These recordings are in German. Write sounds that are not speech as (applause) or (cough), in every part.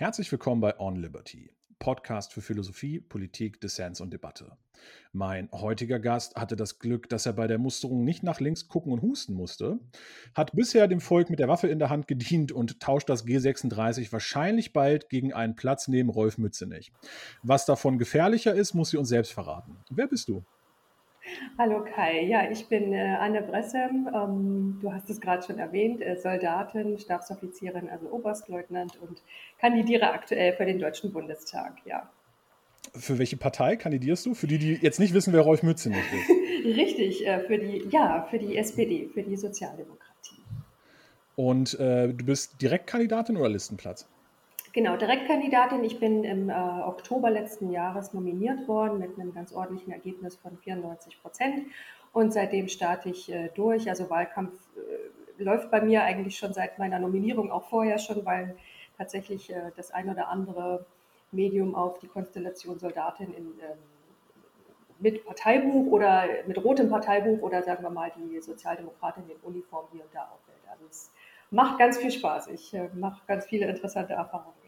Herzlich willkommen bei On Liberty, Podcast für Philosophie, Politik, Dissens und Debatte. Mein heutiger Gast hatte das Glück, dass er bei der Musterung nicht nach links gucken und husten musste, hat bisher dem Volk mit der Waffe in der Hand gedient und tauscht das G36 wahrscheinlich bald gegen einen Platz neben Rolf Mützenich. Was davon gefährlicher ist, muss sie uns selbst verraten. Wer bist du? Hallo Kai, ja, ich bin äh, Anne Bressem. Ähm, du hast es gerade schon erwähnt, äh, Soldatin, Stabsoffizierin, also Oberstleutnant und kandidiere aktuell für den Deutschen Bundestag, ja. Für welche Partei kandidierst du? Für die, die jetzt nicht wissen, wer Rolf Mützenich ist. (laughs) Richtig, äh, für die, ja, für die SPD, für die Sozialdemokratie. Und äh, du bist Direktkandidatin oder Listenplatz? Genau, Direktkandidatin. Ich bin im äh, Oktober letzten Jahres nominiert worden mit einem ganz ordentlichen Ergebnis von 94 Prozent. Und seitdem starte ich äh, durch. Also Wahlkampf äh, läuft bei mir eigentlich schon seit meiner Nominierung, auch vorher schon, weil tatsächlich äh, das ein oder andere Medium auf die Konstellation Soldatin in, ähm, mit Parteibuch oder mit rotem Parteibuch oder sagen wir mal die Sozialdemokratin in Uniform hier und da aufwählt. Also es macht ganz viel Spaß. Ich äh, mache ganz viele interessante Erfahrungen.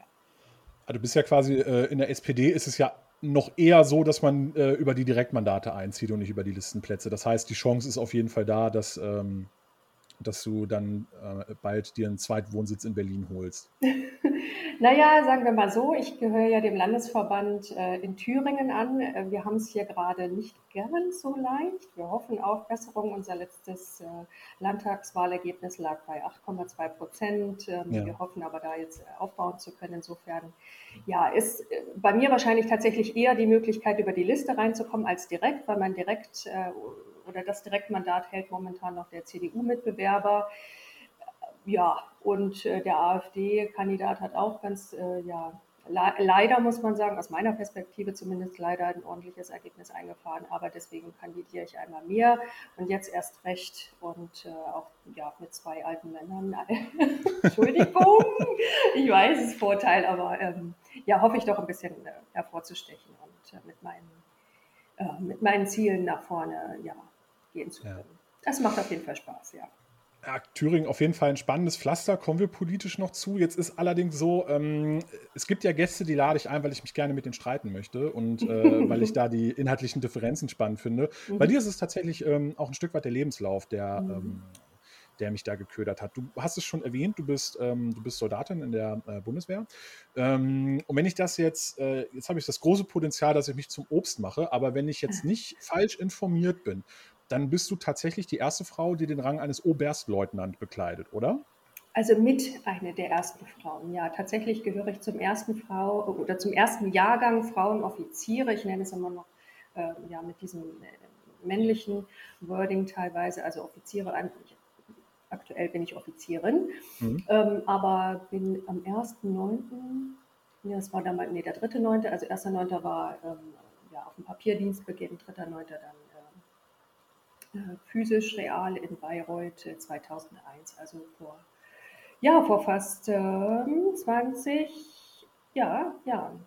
Also du bist ja quasi äh, in der SPD ist es ja noch eher so, dass man äh, über die Direktmandate einzieht und nicht über die Listenplätze. Das heißt, die Chance ist auf jeden Fall da, dass, ähm, dass du dann äh, bald dir einen Zweitwohnsitz in Berlin holst. (laughs) Naja, sagen wir mal so, ich gehöre ja dem Landesverband äh, in Thüringen an. Äh, wir haben es hier gerade nicht ganz so leicht. Wir hoffen auf Besserung. Unser letztes äh, Landtagswahlergebnis lag bei 8,2 Prozent. Ähm, ja. Wir hoffen aber da jetzt aufbauen zu können. Insofern, ja, ist bei mir wahrscheinlich tatsächlich eher die Möglichkeit, über die Liste reinzukommen als direkt, weil man direkt oder das Direktmandat hält momentan noch der CDU-Mitbewerber ja, und äh, der AfD-Kandidat hat auch ganz, äh, ja, le leider muss man sagen, aus meiner Perspektive zumindest leider ein ordentliches Ergebnis eingefahren. Aber deswegen kandidiere ich einmal mehr und jetzt erst recht und äh, auch ja, mit zwei alten Männern. (laughs) Entschuldigung, ich weiß, es ist Vorteil, aber ähm, ja, hoffe ich doch ein bisschen äh, hervorzustechen und äh, mit, meinen, äh, mit meinen Zielen nach vorne ja, gehen zu können. Ja. Das macht auf jeden Fall Spaß, ja ja, Thüringen auf jeden Fall ein spannendes Pflaster, kommen wir politisch noch zu. Jetzt ist allerdings so, ähm, es gibt ja Gäste, die lade ich ein, weil ich mich gerne mit denen streiten möchte und äh, (laughs) weil ich da die inhaltlichen Differenzen spannend finde. Mhm. Bei dir ist es tatsächlich ähm, auch ein Stück weit der Lebenslauf, der, mhm. ähm, der mich da geködert hat. Du hast es schon erwähnt, du bist, ähm, du bist Soldatin in der äh, Bundeswehr. Ähm, und wenn ich das jetzt, äh, jetzt habe ich das große Potenzial, dass ich mich zum Obst mache, aber wenn ich jetzt (laughs) nicht falsch informiert bin, dann bist du tatsächlich die erste Frau, die den Rang eines Oberstleutnant bekleidet, oder? Also mit eine der ersten Frauen, ja. Tatsächlich gehöre ich zum ersten Frau oder zum ersten Jahrgang Frauenoffiziere. Ich nenne es immer noch äh, ja, mit diesem äh, männlichen Wording teilweise, also Offiziere. Aktuell bin ich Offizierin, mhm. ähm, aber bin am 1.9., ja, das war damals, nee, der 3.9., also 1.9. war ähm, ja, auf dem Papierdienstbeginn, 3.9. dann äh, physisch real in Bayreuth 2001, äh, also vor, ja, vor fast ähm, 20 ja, Jahren.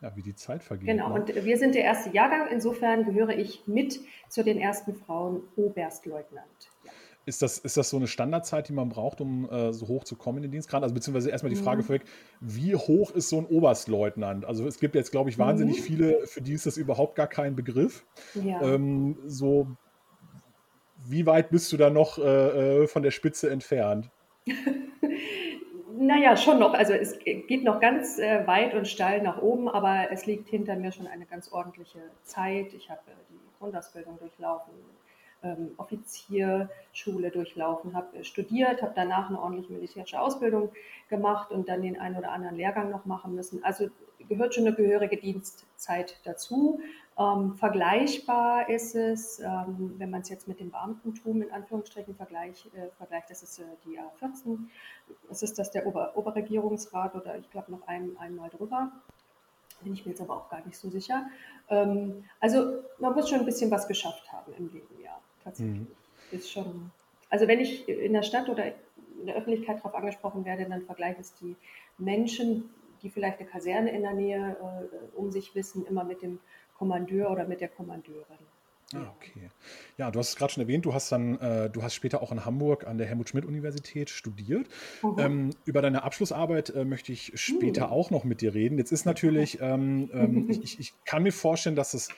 Ja, wie die Zeit vergeht. Genau, ne? und wir sind der erste Jahrgang, insofern gehöre ich mit zu den ersten Frauen Oberstleutnant. Ja. Ist das, ist das so eine Standardzeit, die man braucht, um äh, so hoch zu kommen in den Dienstgrad? Also beziehungsweise erstmal die Frage mhm. vorweg, wie hoch ist so ein Oberstleutnant? Also es gibt jetzt, glaube ich, wahnsinnig mhm. viele, für die ist das überhaupt gar kein Begriff. Ja. Ähm, so wie weit bist du da noch äh, äh von der Spitze entfernt? (laughs) naja, schon noch. Also es geht noch ganz äh, weit und steil nach oben, aber es liegt hinter mir schon eine ganz ordentliche Zeit. Ich habe äh, die Grundausbildung durchlaufen, ähm, Offizierschule durchlaufen, habe äh, studiert, habe danach eine ordentliche militärische Ausbildung gemacht und dann den einen oder anderen Lehrgang noch machen müssen. Also gehört schon eine gehörige Dienstzeit dazu. Ähm, vergleichbar ist es, ähm, wenn man es jetzt mit dem Beamtentum in Anführungsstrichen vergleich, äh, vergleicht, das ist äh, die A14. Es ist das der Ober Oberregierungsrat oder ich glaube noch ein, einmal drüber. Bin ich mir jetzt aber auch gar nicht so sicher. Ähm, also man muss schon ein bisschen was geschafft haben im Leben, ja, tatsächlich. Mhm. Ist schon, also wenn ich in der Stadt oder in der Öffentlichkeit darauf angesprochen werde, dann vergleiche ich die Menschen, die vielleicht eine Kaserne in der Nähe äh, um sich wissen, immer mit dem Kommandeur oder mit der Kommandeurin. Ah, okay. Ja, du hast es gerade schon erwähnt, du hast dann, äh, du hast später auch in Hamburg an der Helmut-Schmidt-Universität studiert. Mhm. Ähm, über deine Abschlussarbeit äh, möchte ich später mhm. auch noch mit dir reden. Jetzt ist natürlich, ähm, ähm, (laughs) ich, ich, kann mir vorstellen, dass es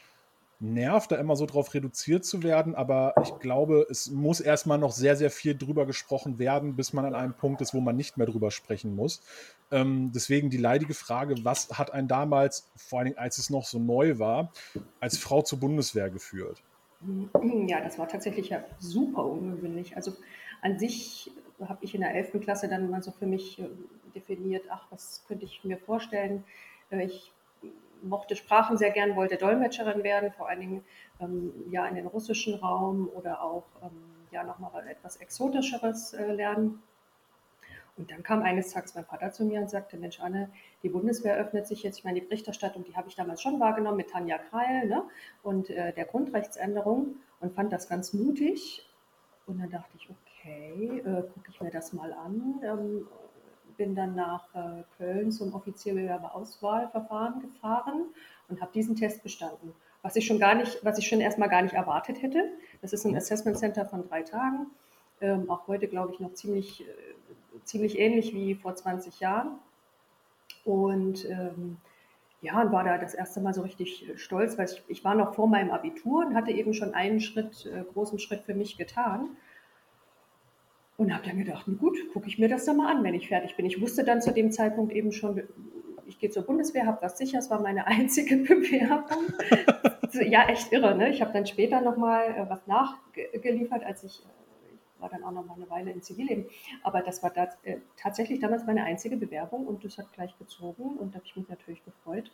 nervt, da immer so drauf reduziert zu werden, aber ich glaube, es muss erstmal noch sehr, sehr viel drüber gesprochen werden, bis man an einem Punkt ist, wo man nicht mehr drüber sprechen muss. Ähm, deswegen die leidige Frage, was hat einen damals, vor allen Dingen als es noch so neu war, als Frau zur Bundeswehr geführt? Ja, das war tatsächlich ja super ungewöhnlich. Also an sich habe ich in der 11. Klasse dann mal so für mich äh, definiert, ach, was könnte ich mir vorstellen. Äh, ich mochte Sprachen sehr gern, wollte Dolmetscherin werden, vor allen Dingen ähm, ja in den russischen Raum oder auch ähm, ja nochmal etwas Exotischeres äh, lernen. Und dann kam eines Tages mein Vater zu mir und sagte, Mensch Anne, die Bundeswehr öffnet sich jetzt, ich meine, die Berichterstattung, die habe ich damals schon wahrgenommen mit Tanja Kreil ne? und äh, der Grundrechtsänderung und fand das ganz mutig. Und dann dachte ich, okay, äh, gucke ich mir das mal an. Ähm, bin dann nach äh, Köln zum Offizierbewerberauswahlverfahren gefahren und habe diesen Test bestanden. Was ich schon gar nicht, was ich schon erstmal gar nicht erwartet hätte. Das ist ein. Assessment Center von drei Tagen. Ähm, auch heute, glaube ich, noch ziemlich, äh, ziemlich ähnlich wie vor 20 Jahren. Und ähm, ja, und war da das erste Mal so richtig stolz, weil ich, ich war noch vor meinem Abitur und hatte eben schon einen Schritt, äh, großen Schritt für mich getan. Und habe dann gedacht, gut, gucke ich mir das dann mal an, wenn ich fertig bin. Ich wusste dann zu dem Zeitpunkt eben schon, ich gehe zur Bundeswehr, habe was sicher, es war meine (laughs) einzige Bewerbung. (laughs) ja, echt irre. Ne? Ich habe dann später nochmal äh, was nachgeliefert, als ich, äh, ich war dann auch noch mal eine Weile im Zivilleben. Aber das war das, äh, tatsächlich damals meine einzige Bewerbung und das hat gleich gezogen und da habe ich mich natürlich gefreut.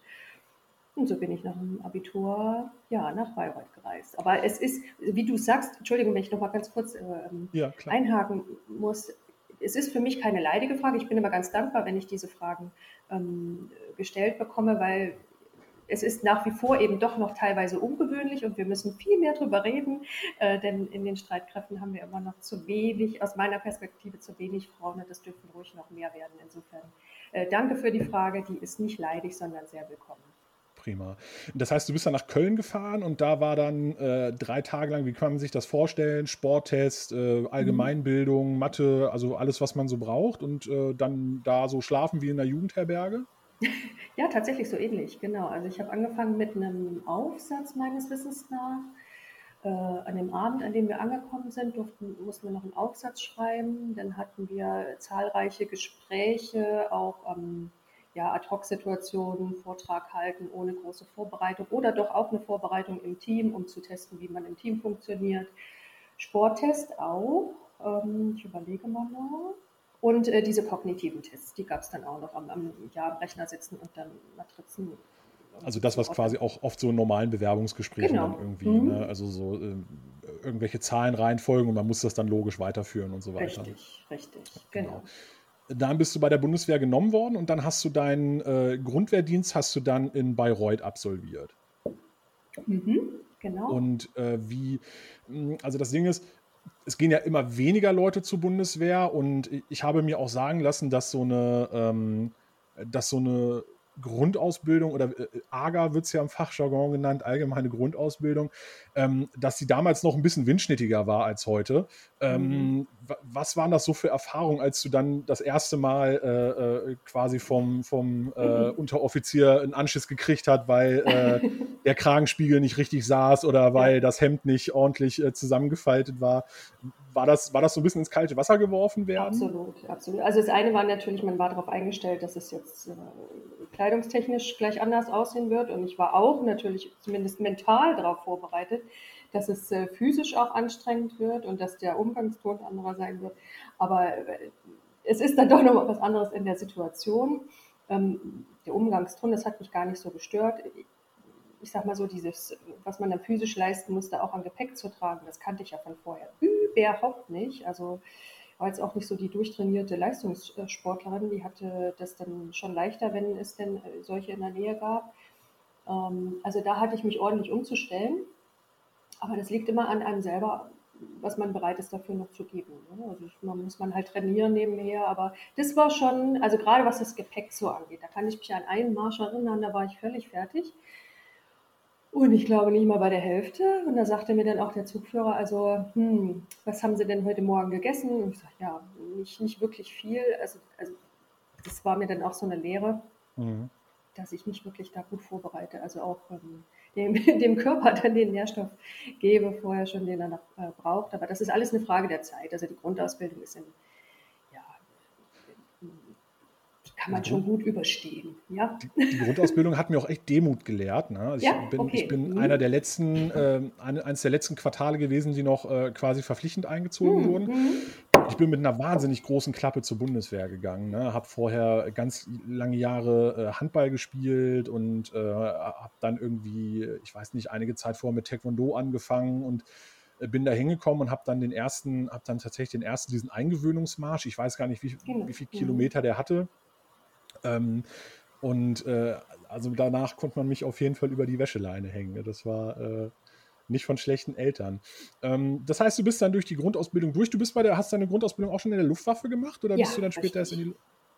Und so bin ich nach dem Abitur ja, nach Bayreuth gereist. Aber es ist, wie du sagst, Entschuldigung, wenn ich noch mal ganz kurz ähm, ja, einhaken muss, es ist für mich keine leidige Frage. Ich bin immer ganz dankbar, wenn ich diese Fragen ähm, gestellt bekomme, weil es ist nach wie vor eben doch noch teilweise ungewöhnlich und wir müssen viel mehr darüber reden, äh, denn in den Streitkräften haben wir immer noch zu wenig, aus meiner Perspektive zu wenig Frauen und das dürfen ruhig noch mehr werden. Insofern äh, danke für die Frage, die ist nicht leidig, sondern sehr willkommen prima. Das heißt, du bist dann nach Köln gefahren und da war dann äh, drei Tage lang, wie kann man sich das vorstellen? Sporttest, äh, Allgemeinbildung, Mathe, also alles, was man so braucht und äh, dann da so schlafen wie in der Jugendherberge? Ja, tatsächlich so ähnlich, genau. Also ich habe angefangen mit einem Aufsatz meines Wissens nach. Äh, an dem Abend, an dem wir angekommen sind, durften, mussten wir noch einen Aufsatz schreiben. Dann hatten wir zahlreiche Gespräche, auch ähm, ja, Ad-Hoc-Situationen, Vortrag halten ohne große Vorbereitung oder doch auch eine Vorbereitung im Team, um zu testen, wie man im Team funktioniert. Sporttest auch, ähm, ich überlege mal noch. Und äh, diese kognitiven Tests, die gab es dann auch noch am, am, ja, am Rechner sitzen und dann Matrizen. Also das, was quasi auch oft so in normalen Bewerbungsgesprächen genau. dann irgendwie, mhm. ne? also so äh, irgendwelche Zahlen reinfolgen und man muss das dann logisch weiterführen und so weiter. Richtig, richtig, genau. genau dann bist du bei der Bundeswehr genommen worden und dann hast du deinen äh, Grundwehrdienst hast du dann in Bayreuth absolviert. Mhm, genau. Und äh, wie, hm, also das Ding ist, es gehen ja immer weniger Leute zur Bundeswehr und ich habe mir auch sagen lassen, dass so eine, ähm, dass so eine Grundausbildung oder äh, AGA wird es ja im Fachjargon genannt, allgemeine Grundausbildung, ähm, dass sie damals noch ein bisschen windschnittiger war als heute. Ähm, mhm. Was waren das so für Erfahrungen, als du dann das erste Mal äh, äh, quasi vom, vom äh, mhm. Unteroffizier einen Anschiss gekriegt hat, weil äh, der Kragenspiegel nicht richtig saß oder weil ja. das Hemd nicht ordentlich zusammengefaltet war? War das, war das so ein bisschen ins kalte Wasser geworfen werden? Absolut, absolut. Also das eine war natürlich, man war darauf eingestellt, dass es jetzt äh, kleidungstechnisch gleich anders aussehen wird. Und ich war auch natürlich zumindest mental darauf vorbereitet, dass es äh, physisch auch anstrengend wird und dass der Umgangston anderer sein wird. Aber äh, es ist dann doch noch was anderes in der Situation. Ähm, der Umgangston, das hat mich gar nicht so gestört ich sag mal so, dieses, was man dann physisch leisten musste, auch an Gepäck zu tragen, das kannte ich ja von vorher überhaupt nicht. Also war jetzt auch nicht so die durchtrainierte Leistungssportlerin, die hatte das dann schon leichter, wenn es denn äh, solche in der Nähe gab. Ähm, also da hatte ich mich ordentlich umzustellen. Aber das liegt immer an einem selber, was man bereit ist dafür noch zu geben. Ne? Also man muss man halt trainieren nebenher, aber das war schon, also gerade was das Gepäck so angeht, da kann ich mich an einen Marsch erinnern, da war ich völlig fertig. Und ich glaube nicht mal bei der Hälfte. Und da sagte mir dann auch der Zugführer, also, hm, was haben Sie denn heute Morgen gegessen? Und ich sage, ja, nicht, nicht wirklich viel. Also, also das war mir dann auch so eine Lehre, mhm. dass ich mich wirklich da gut vorbereite. Also auch ähm, dem, (laughs) dem, Körper dann den Nährstoff gebe, vorher schon, den er noch äh, braucht. Aber das ist alles eine Frage der Zeit. Also die Grundausbildung ist in kann man schon gut überstehen. Ja? Die, die, Grundausbildung hat mir auch echt Demut gelehrt. Ne? Also ja? ich bin, okay. ich bin mhm. einer der letzten, äh, eines der letzten Quartale gewesen, die noch äh, quasi verpflichtend eingezogen mhm. wurden. Mhm. Ich bin mit einer wahnsinnig großen Klappe zur Bundeswehr gegangen. Ne? Habe vorher ganz lange Jahre äh, Handball gespielt und äh, habe dann irgendwie, ich weiß nicht, einige Zeit vorher mit Taekwondo angefangen und äh, bin da hingekommen und habe dann den ersten, habe dann tatsächlich den ersten, diesen Eingewöhnungsmarsch, ich weiß gar nicht, wie, genau. wie viele mhm. Kilometer der hatte, ähm, und äh, also danach konnte man mich auf jeden Fall über die Wäscheleine hängen. Das war äh, nicht von schlechten Eltern. Ähm, das heißt, du bist dann durch die Grundausbildung durch. Du bist bei der, hast deine Grundausbildung auch schon in der Luftwaffe gemacht oder ja, bist du dann später erst in die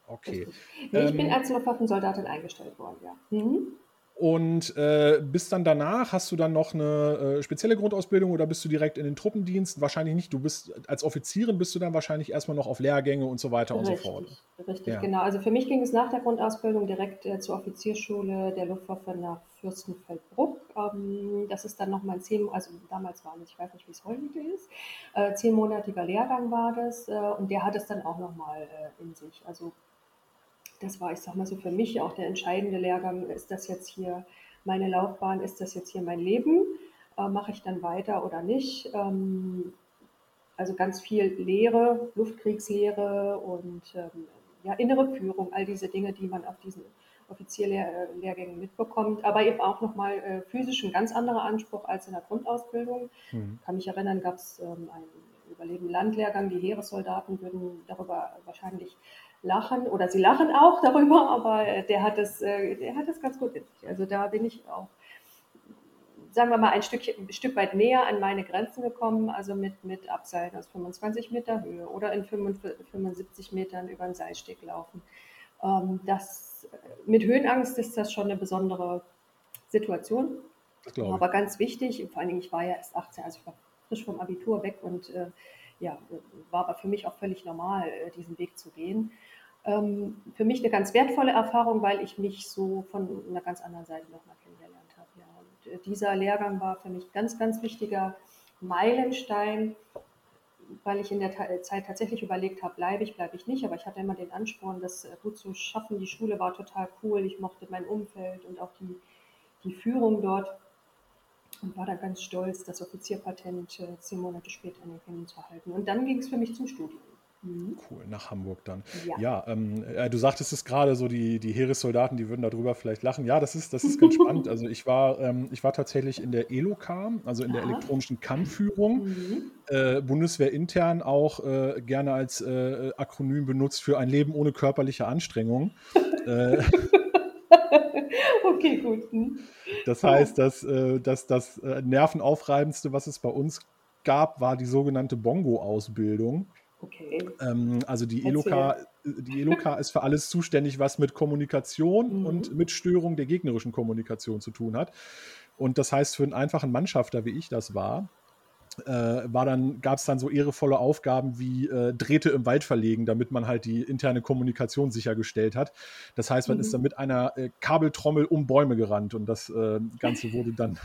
Okay. Nee, ich ähm, bin als Luftwaffensoldatin eingestellt worden, ja. Mhm. Und äh, bist dann danach, hast du dann noch eine äh, spezielle Grundausbildung oder bist du direkt in den Truppendienst? Wahrscheinlich nicht. Du bist als Offizierin bist du dann wahrscheinlich erstmal noch auf Lehrgänge und so weiter richtig, und so fort. Richtig, ja. genau. Also für mich ging es nach der Grundausbildung direkt äh, zur Offizierschule der Luftwaffe nach Fürstenfeldbruck. Ähm, das ist dann nochmal zehn, also damals war es, ich weiß nicht, wie es heute ist, äh, zehnmonatiger Lehrgang war das äh, und der hat es dann auch nochmal äh, in sich. Also das war, ich sag mal so, für mich auch der entscheidende Lehrgang. Ist das jetzt hier meine Laufbahn? Ist das jetzt hier mein Leben? Äh, Mache ich dann weiter oder nicht? Ähm, also ganz viel Lehre, Luftkriegslehre und ähm, ja, innere Führung, all diese Dinge, die man auf diesen Offizierlehrgängen mitbekommt, aber eben auch nochmal äh, physisch ein ganz anderer Anspruch als in der Grundausbildung. Mhm. Kann mich erinnern, gab es ähm, einen Überleben Landlehrgang, die Heeressoldaten würden darüber wahrscheinlich lachen oder sie lachen auch darüber, aber der hat es, äh, der hat es ganz gut in sich. Also da bin ich auch, sagen wir mal, ein, Stückchen, ein Stück weit näher an meine Grenzen gekommen, also mit, mit Abseilen aus 25 Meter Höhe oder in 75 Metern über den Seilsteg laufen. Ähm, das, mit Höhenangst ist das schon eine besondere Situation, aber ganz wichtig, vor allen Dingen, ich war ja erst 18, also ich war frisch vom Abitur weg und äh, ja, war aber für mich auch völlig normal, äh, diesen Weg zu gehen ähm, für mich eine ganz wertvolle Erfahrung, weil ich mich so von einer ganz anderen Seite nochmal kennengelernt habe. Ja. Und äh, dieser Lehrgang war für mich ganz, ganz wichtiger Meilenstein, weil ich in der Zeit tatsächlich überlegt habe, bleibe ich, bleibe ich nicht. Aber ich hatte immer den Ansporn, das äh, gut zu schaffen. Die Schule war total cool. Ich mochte mein Umfeld und auch die, die Führung dort und war dann ganz stolz, das Offizierpatent äh, zehn Monate später anerkennen zu halten. Und dann ging es für mich zum Studium. Mhm. Cool, nach Hamburg dann. Ja, ja ähm, äh, du sagtest es gerade, so die, die Heeressoldaten, die würden darüber vielleicht lachen. Ja, das ist, das ist ganz (laughs) spannend. Also ich war, ähm, ich war tatsächlich in der ELOCAM, also in der elektronischen Kampfführung, mhm. äh, Bundeswehr intern auch äh, gerne als äh, Akronym benutzt für ein Leben ohne körperliche Anstrengung. (laughs) Äh, okay, gut. Mhm. Das heißt, dass, äh, dass das Nervenaufreibendste, was es bei uns gab, war die sogenannte Bongo-Ausbildung. Okay. Ähm, also die ELOKA, die ELOKA ist für alles zuständig, was mit Kommunikation mhm. und mit Störung der gegnerischen Kommunikation zu tun hat. Und das heißt, für einen einfachen Mannschafter, wie ich das war, äh, war dann, gab es dann so ehrevolle Aufgaben wie äh, Drähte im Wald verlegen, damit man halt die interne Kommunikation sichergestellt hat. Das heißt, man mhm. ist dann mit einer äh, Kabeltrommel um Bäume gerannt und das äh, Ganze wurde dann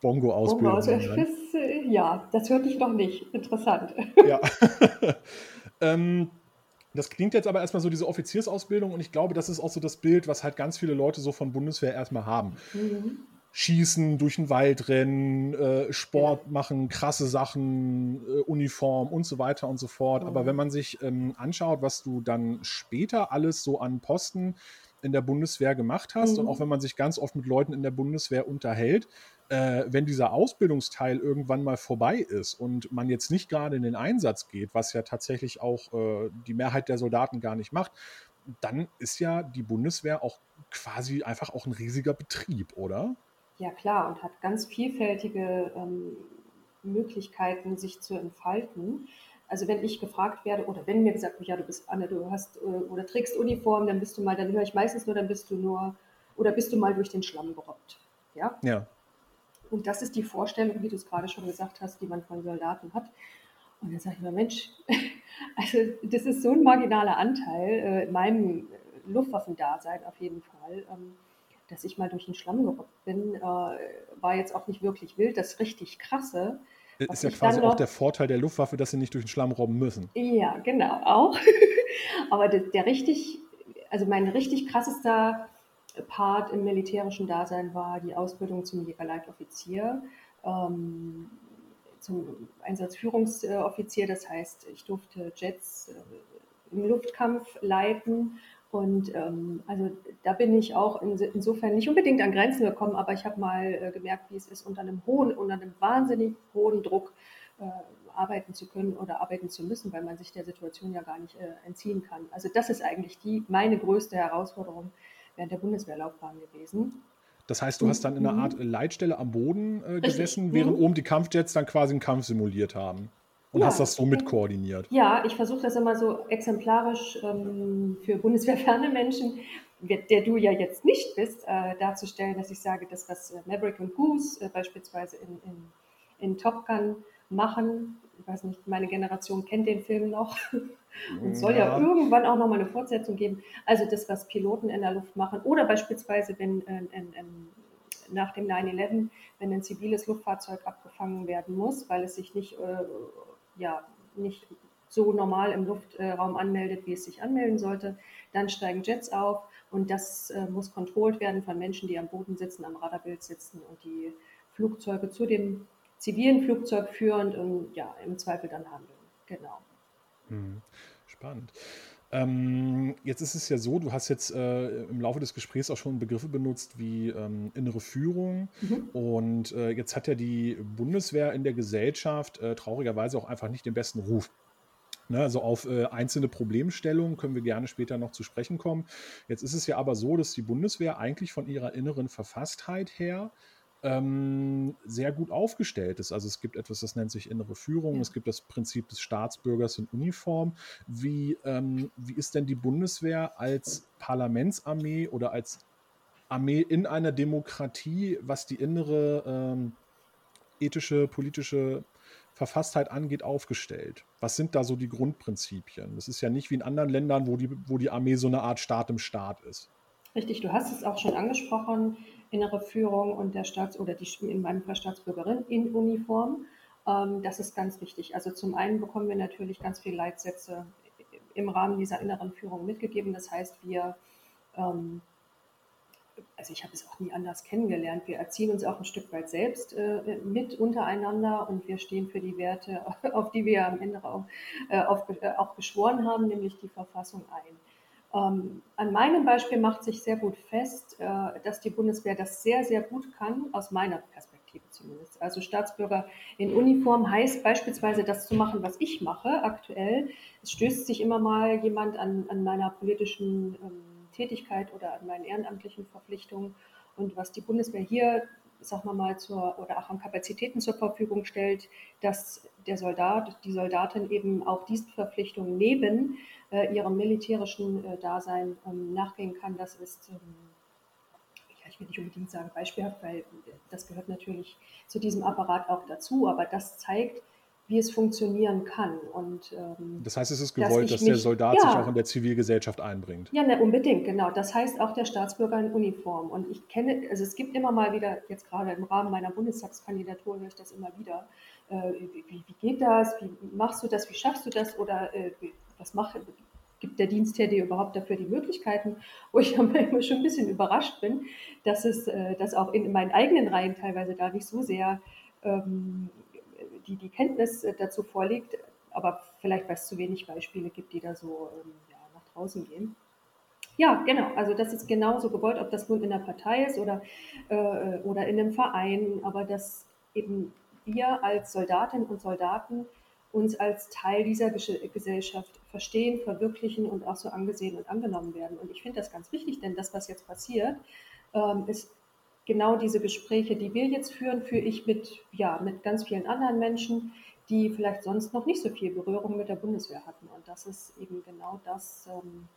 Bongo-Ausbildung. Bongo äh, ja, das hörte ich noch nicht. Interessant. Ja. (laughs) ähm, das klingt jetzt aber erstmal so diese Offiziersausbildung und ich glaube, das ist auch so das Bild, was halt ganz viele Leute so von Bundeswehr erstmal haben. Mhm. Schießen, durch den Wald rennen, äh, Sport ja. machen, krasse Sachen, äh, Uniform und so weiter und so fort. Mhm. Aber wenn man sich ähm, anschaut, was du dann später alles so an Posten in der Bundeswehr gemacht hast mhm. und auch wenn man sich ganz oft mit Leuten in der Bundeswehr unterhält, äh, wenn dieser Ausbildungsteil irgendwann mal vorbei ist und man jetzt nicht gerade in den Einsatz geht, was ja tatsächlich auch äh, die Mehrheit der Soldaten gar nicht macht, dann ist ja die Bundeswehr auch quasi einfach auch ein riesiger Betrieb, oder? Ja, klar, und hat ganz vielfältige ähm, Möglichkeiten, sich zu entfalten. Also wenn ich gefragt werde oder wenn mir gesagt wird, ja, du bist Anne, du hast äh, oder trägst Uniform, dann bist du mal, dann höre ich meistens nur, dann bist du nur oder bist du mal durch den Schlamm gerobbt. Ja. Ja. Und das ist die Vorstellung, wie du es gerade schon gesagt hast, die man von Soldaten hat. Und dann sage ich mir, Mensch, (laughs) also das ist so ein marginaler Anteil äh, in meinem Luftwaffendasein auf jeden Fall, ähm, dass ich mal durch den Schlamm gerückt bin, äh, war jetzt auch nicht wirklich wild. Das richtig krasse. Ist ja quasi auch der Vorteil der Luftwaffe, dass sie nicht durch den Schlamm robben müssen. Ja, genau, auch. (laughs) Aber der, der richtig, also mein richtig krassester Part im militärischen Dasein war die Ausbildung zum Jägerleitoffizier, ähm, zum Einsatzführungsoffizier. Das heißt, ich durfte Jets äh, im Luftkampf leiten. Und ähm, also da bin ich auch in, insofern nicht unbedingt an Grenzen gekommen, aber ich habe mal äh, gemerkt, wie es ist, unter einem hohen, unter einem wahnsinnig hohen Druck äh, arbeiten zu können oder arbeiten zu müssen, weil man sich der Situation ja gar nicht äh, entziehen kann. Also das ist eigentlich die meine größte Herausforderung während der Bundeswehrlaufbahn gewesen. Das heißt, du hast dann in einer Art Leitstelle am Boden äh, gesessen, während mhm. oben die Kampfjets dann quasi einen Kampf simuliert haben. Und ja, hast das so mit koordiniert. Ja, ich versuche das immer so exemplarisch ähm, für bundeswehrferne Menschen, der du ja jetzt nicht bist, äh, darzustellen, dass ich sage, das, was äh, Maverick und Goose äh, beispielsweise in, in, in Top Gun machen, ich weiß nicht, meine Generation kennt den Film noch (laughs) und soll ja, ja irgendwann auch nochmal eine Fortsetzung geben. Also das, was Piloten in der Luft machen oder beispielsweise, wenn äh, äh, nach dem 9-11, wenn ein ziviles Luftfahrzeug abgefangen werden muss, weil es sich nicht, äh, ja, nicht so normal im Luftraum anmeldet, wie es sich anmelden sollte, dann steigen Jets auf und das äh, muss kontrolliert werden von Menschen, die am Boden sitzen, am Radarbild sitzen und die Flugzeuge zu dem zivilen Flugzeug führend und ja, im Zweifel dann handeln. Genau. Hm, spannend. Ähm, jetzt ist es ja so, du hast jetzt äh, im Laufe des Gesprächs auch schon Begriffe benutzt wie ähm, innere Führung. Mhm. Und äh, jetzt hat ja die Bundeswehr in der Gesellschaft äh, traurigerweise auch einfach nicht den besten Ruf. Ne, also auf äh, einzelne Problemstellungen können wir gerne später noch zu sprechen kommen. Jetzt ist es ja aber so, dass die Bundeswehr eigentlich von ihrer inneren Verfasstheit her ähm, sehr gut aufgestellt ist. Also es gibt etwas, das nennt sich innere Führung, ja. es gibt das Prinzip des Staatsbürgers in Uniform. Wie, ähm, wie ist denn die Bundeswehr als Parlamentsarmee oder als Armee in einer Demokratie, was die innere ähm, ethische, politische Verfasstheit angeht, aufgestellt? Was sind da so die Grundprinzipien? Das ist ja nicht wie in anderen Ländern, wo die, wo die Armee so eine Art Staat im Staat ist. Richtig, du hast es auch schon angesprochen innere Führung und der Staats- oder die, in meinem Fall Staatsbürgerin in Uniform. Ähm, das ist ganz wichtig. Also zum einen bekommen wir natürlich ganz viele Leitsätze im Rahmen dieser inneren Führung mitgegeben. Das heißt, wir, ähm, also ich habe es auch nie anders kennengelernt, wir erziehen uns auch ein Stück weit selbst äh, mit untereinander und wir stehen für die Werte, (laughs) auf die wir am Ende auch, äh, auf, äh, auch geschworen haben, nämlich die Verfassung ein. Ähm, an meinem Beispiel macht sich sehr gut fest, äh, dass die Bundeswehr das sehr, sehr gut kann, aus meiner Perspektive zumindest. Also Staatsbürger in Uniform heißt beispielsweise das zu machen, was ich mache aktuell. Es stößt sich immer mal jemand an, an meiner politischen ähm, Tätigkeit oder an meinen ehrenamtlichen Verpflichtungen. Und was die Bundeswehr hier, sagen wir mal, zur, oder auch an Kapazitäten zur Verfügung stellt, dass der Soldat, die Soldatin eben auch diesen Verpflichtungen neben äh, ihrem militärischen äh, Dasein ähm, nachgehen kann. Das ist, ähm, ja, ich will nicht unbedingt sagen beispielhaft, weil das gehört natürlich zu diesem Apparat auch dazu, aber das zeigt, wie es funktionieren kann. Und, ähm, das heißt, es ist gewollt, dass, dass der Soldat ja, sich auch in der Zivilgesellschaft einbringt. Ja, ne, unbedingt, genau. Das heißt auch der Staatsbürger in Uniform. Und ich kenne, also es gibt immer mal wieder, jetzt gerade im Rahmen meiner Bundestagskandidatur höre ich das immer wieder, äh, wie, wie, geht das, wie machst du das, wie schaffst du das oder äh, was macht, gibt der Dienstherr dir überhaupt dafür die Möglichkeiten, wo ich (laughs) immer schon ein bisschen überrascht bin, dass es, äh, dass auch in meinen eigenen Reihen teilweise da nicht so sehr ähm, die, die Kenntnis äh, dazu vorliegt, aber vielleicht, weil es zu wenig Beispiele gibt, die da so ähm, ja, nach draußen gehen. Ja, genau. Also das ist genauso gewollt, ob das nun in der Partei ist oder, äh, oder in einem Verein, aber dass eben wir als Soldatinnen und Soldaten uns als Teil dieser Gesellschaft verstehen, verwirklichen und auch so angesehen und angenommen werden. Und ich finde das ganz wichtig, denn das, was jetzt passiert, ähm, ist genau diese Gespräche, die wir jetzt führen, führe ich mit, ja, mit ganz vielen anderen Menschen, die vielleicht sonst noch nicht so viel Berührung mit der Bundeswehr hatten. Und das ist eben genau das, ähm,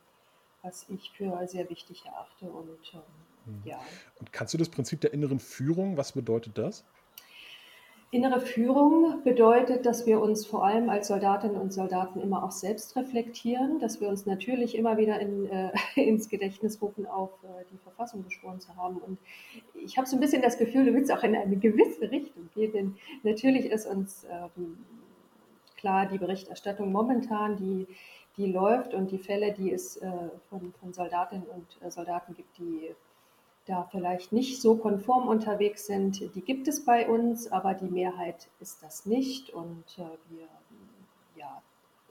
was ich für sehr wichtig erachte. Und ähm, hm. ja. Und kannst du das Prinzip der inneren Führung, was bedeutet das? Innere Führung bedeutet, dass wir uns vor allem als Soldatinnen und Soldaten immer auch selbst reflektieren, dass wir uns natürlich immer wieder in, äh, (laughs) ins Gedächtnis rufen, auf äh, die Verfassung geschworen zu haben. Und ich habe so ein bisschen das Gefühl, du willst auch in eine gewisse Richtung gehen, denn natürlich ist uns ähm, klar, die Berichterstattung momentan, die, die läuft und die Fälle, die es äh, von, von Soldatinnen und äh, Soldaten gibt, die da vielleicht nicht so konform unterwegs sind, die gibt es bei uns, aber die Mehrheit ist das nicht. Und äh, wir ja,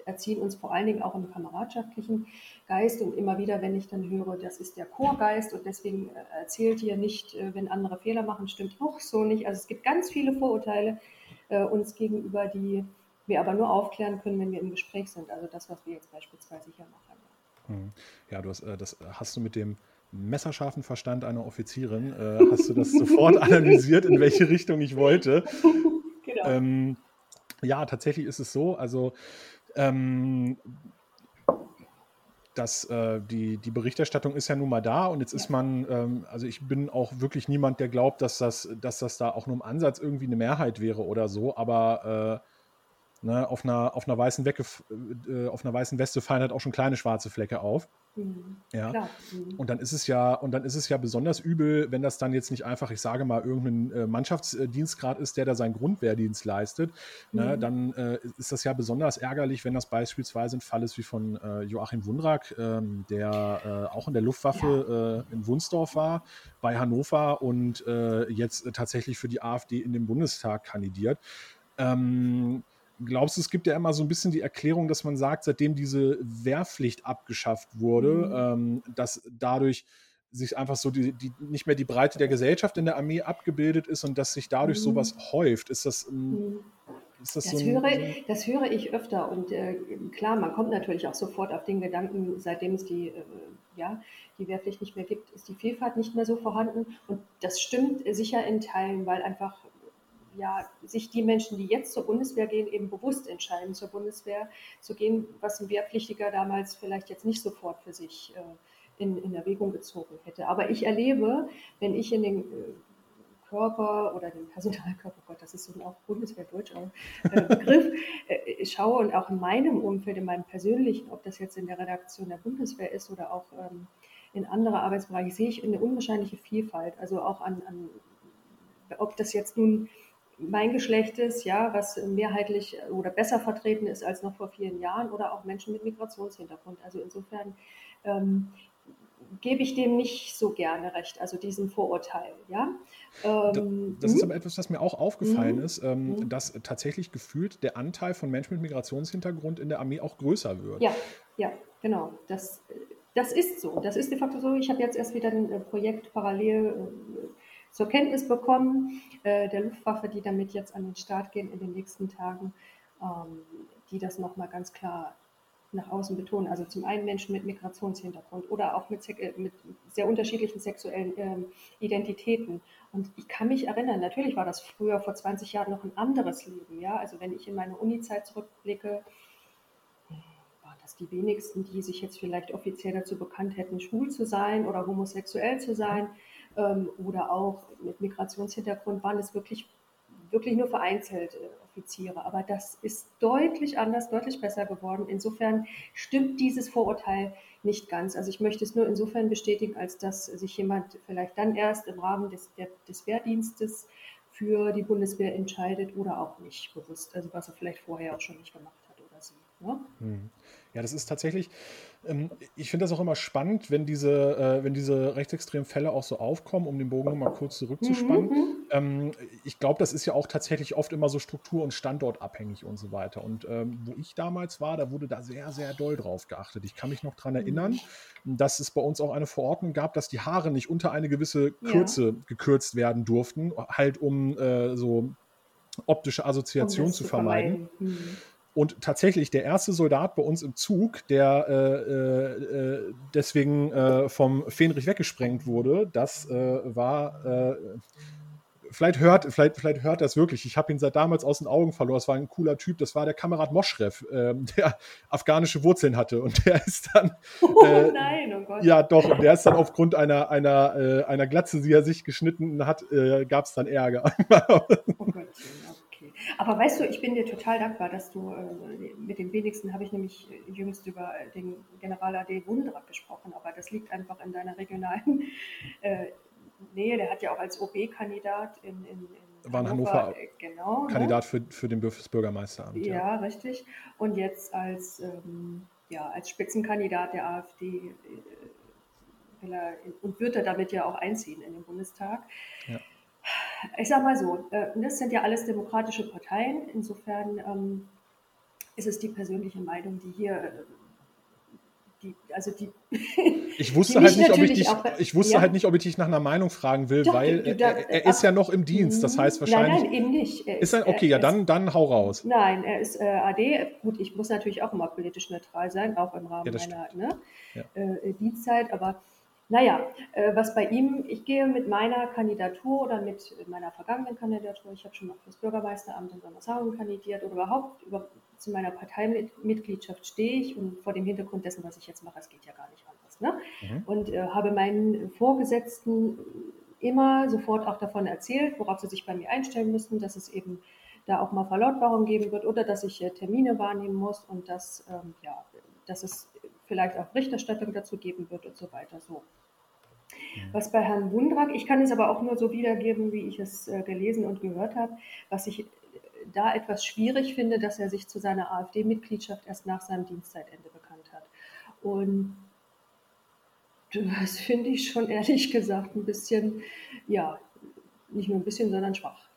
erziehen uns vor allen Dingen auch im kameradschaftlichen Geist. Und immer wieder, wenn ich dann höre, das ist der Chorgeist und deswegen äh, erzählt ihr nicht, äh, wenn andere Fehler machen, stimmt auch so nicht. Also es gibt ganz viele Vorurteile äh, uns gegenüber, die wir aber nur aufklären können, wenn wir im Gespräch sind. Also das, was wir jetzt beispielsweise hier machen. Hm. Ja, du hast, das hast du mit dem messerscharfen Verstand einer Offizierin äh, hast du das (laughs) sofort analysiert, in welche Richtung ich wollte. (laughs) Genau. Ähm, ja, tatsächlich ist es so. Also ähm, dass äh, die, die Berichterstattung ist ja nun mal da und jetzt ja. ist man, ähm, also ich bin auch wirklich niemand, der glaubt, dass das, dass das da auch nur im Ansatz irgendwie eine Mehrheit wäre oder so, aber äh, ne, auf, einer, auf, einer weißen Wecke, äh, auf einer weißen Weste fallen halt auch schon kleine schwarze Flecke auf. Mhm. Ja. Mhm. Und dann ist es ja, und dann ist es ja besonders übel, wenn das dann jetzt nicht einfach, ich sage mal, irgendein äh, Mannschaftsdienstgrad ist, der da seinen Grundwehrdienst leistet. Ne, mhm. Ne, dann äh, ist das ja besonders ärgerlich, wenn das beispielsweise ein Fall ist wie von äh, Joachim Wundrack, ähm, der äh, auch in der Luftwaffe ja. Äh, in Wunsdorf war, bei Hannover und jetzt tatsächlich für die AfD in den Bundestag kandidiert. Ähm, glaubst du, es gibt ja immer so ein bisschen die Erklärung, dass man sagt, seitdem diese Wehrpflicht abgeschafft wurde, mhm. ähm, dass dadurch sich einfach so die, die, nicht mehr die Breite der Gesellschaft in der Armee abgebildet ist und dass sich dadurch mhm. sowas häuft. Ist das, mhm. ist das, das so, höre, so? Das höre ich öfter und äh, klar, man kommt natürlich auch sofort auf den Gedanken, seitdem es die, äh, ja, die Wehrpflicht nicht mehr gibt, ist die Vielfalt nicht mehr so vorhanden und das stimmt sicher in Teilen, weil einfach ja, sich die Menschen, die jetzt zur Bundeswehr gehen, eben bewusst entscheiden, zur Bundeswehr zu gehen, was ein Wehrpflichtiger damals vielleicht jetzt nicht sofort für sich äh, in, in Erwägung gezogen hätte. Aber ich erlebe, wenn ich in den äh, Körper oder den Personalkörper, oh Gott, das ist so ein auch Bundeswehrdeutsch äh, Begriff, (laughs) äh, schaue und auch in meinem Umfeld, in meinem persönlichen, ob das jetzt in der Redaktion der Bundeswehr ist oder auch ähm, in andere Arbeitsbereiche, sehe ich eine unwahrscheinliche Vielfalt. Also auch an, an ob das jetzt nun mein Geschlecht ist, ja, was mehrheitlich oder besser vertreten ist als noch vor vielen Jahren oder auch Menschen mit Migrationshintergrund. Also insofern ähm, gebe ich dem nicht so gerne recht, also diesem Vorurteil. Ja? Ähm, das ist aber etwas, was mir auch aufgefallen mhm. ist, ähm, mhm. dass tatsächlich gefühlt der Anteil von Menschen mit Migrationshintergrund in der Armee auch größer wird. Ja, ja, genau. Das, das ist so. Das ist de facto so. Ich habe jetzt erst wieder ein äh, Projekt parallel äh, zur Kenntnis bekommen, äh, der Luftwaffe, die damit jetzt an den Start gehen in den nächsten Tagen, ähm, die das nochmal ganz klar nach außen betonen. Also zum einen Menschen mit Migrationshintergrund oder auch mit, äh, mit sehr unterschiedlichen sexuellen ähm, Identitäten. Und ich kann mich erinnern, natürlich war das früher vor 20 Jahren noch ein anderes Leben. Ja? Also wenn ich in meine Uni-Zeit zurückblicke, waren das die wenigsten, die sich jetzt vielleicht offiziell dazu bekannt hätten, schwul zu sein oder homosexuell zu sein ähm, oder auch mit Migrationshintergrund waren es wirklich, wirklich nur vereinzelt Offiziere. Aber das ist deutlich anders, deutlich besser geworden. Insofern stimmt dieses Vorurteil nicht ganz. Also ich möchte es nur insofern bestätigen, als dass sich jemand vielleicht dann erst im Rahmen des, der, des Wehrdienstes für die Bundeswehr entscheidet oder auch nicht bewusst, also was er vielleicht vorher auch schon nicht gemacht hat oder sie. Ne? Hm. Ja, das ist tatsächlich, ich finde das auch immer spannend, wenn diese, äh, wenn diese rechtsextremen Fälle auch so aufkommen, um den Bogen nochmal kurz zurückzuspannen. Mhm. mhm. Ähm, ich glaube, das ist ja auch tatsächlich oft immer so struktur- und standortabhängig und so weiter. Und ähm, wo ich damals war, da wurde da sehr, sehr doll drauf geachtet. Ich kann mich noch daran erinnern, mhm. dass es bei uns auch eine Verordnung gab, dass die Haare nicht unter eine gewisse Kürze ja. gekürzt werden durften, halt um äh, so optische Assoziation um zu vermeiden. vermeiden. Mhm. Und tatsächlich der erste Soldat bei uns im Zug, der äh, äh, äh deswegen äh, vom Fähnrich weggesprengt wurde, das äh, war, äh, vielleicht, hört, vielleicht, vielleicht hört das wirklich, ich habe ihn seit damals aus den Augen verloren, das war ein cooler Typ, das war der Kamerad Moschreff, ähm, (laughs) der afghanische Wurzeln hatte. Und der ist dann... oh nein, oh Gott. Ja, doch, der ist dann aufgrund einer, einer, einer Glatze, die er sich geschnitten hat, gab es dann Ärger. (laughs) oh Gott, Aber weißt du, ich bin dir total dankbar, dass du äh, mit den wenigsten habe ich nämlich jüngst über den General AD Wundrak gesprochen, aber das liegt einfach in deiner regionalen äh, Nähe. Der hat ja auch als OB-Kandidat in, in, in, war in Hannover, Hannover äh, genau, ne? Kandidat ne? für, für den Bürgermeisteramt. Ja, ja, richtig. Und jetzt als, ähm, ja, als Spitzenkandidat der AfD äh, und wird er damit ja auch einziehen in den Bundestag. Ja ich sage mal so, äh, das sind ja alles demokratische Parteien. Insofern ähm, ist es die persönliche Meinung, die hier, äh, die, also die. (laughs) Ich wusste halt nicht, ob ich dich, auch, ich wusste ja. halt nicht, ob ich dich nach einer Meinung fragen will, Doch, weil du, du, er, er ist ja noch im Dienst. Das heißt wahrscheinlich. Nein, nein, eben nicht. Er ist, er, okay, ja, dann, dann hau raus. Nein, er ist äh, AD. Gut, ich muss natürlich auch immer politisch neutral sein, auch im Rahmen ja, meiner ne, ja. äh, Dienstzeit, aber naja, äh, was bei ihm, ich gehe mit meiner Kandidatur oder mit meiner vergangenen Kandidatur, ich habe schon mal fürs Bürgermeisteramt in Sommershagen kandidiert oder überhaupt über, zu meiner Parteimitgliedschaft stehe ich und vor dem Hintergrund dessen, was ich jetzt mache, es geht ja gar nicht anders. Ne? Mhm. Und äh, habe meinen Vorgesetzten immer sofort auch davon erzählt, worauf sie sich bei mir einstellen müssen, dass es eben da auch mal Verlautbarung geben wird oder dass ich äh, Termine wahrnehmen muss und dass, ähm, ja, dass es vielleicht auch Berichterstattung dazu geben wird und so weiter. So. Was bei Herrn Wundrak, ich kann es aber auch nur so wiedergeben, wie ich es äh, gelesen und gehört habe, was ich äh, da etwas schwierig finde, dass er sich zu seiner AfD-Mitgliedschaft erst nach seinem Dienstzeitende bekannt hat. Und das finde ich schon ehrlich gesagt ein bisschen, ja, nicht nur ein bisschen, sondern schwach.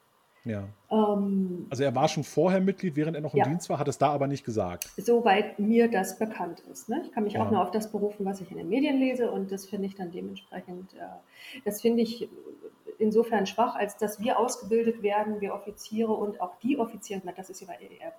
Ja. Ähm, also er war schon vorher Mitglied, während er noch im ja. Dienst war, hat es da aber nicht gesagt. Soweit mir das bekannt ist. Ne? Ich kann mich ja. auch nur auf das berufen, was ich in den Medien lese und das finde ich dann dementsprechend, äh, das finde ich insofern schwach, als dass wir ausgebildet werden, wir Offiziere und auch die Offiziere, das ist ja, er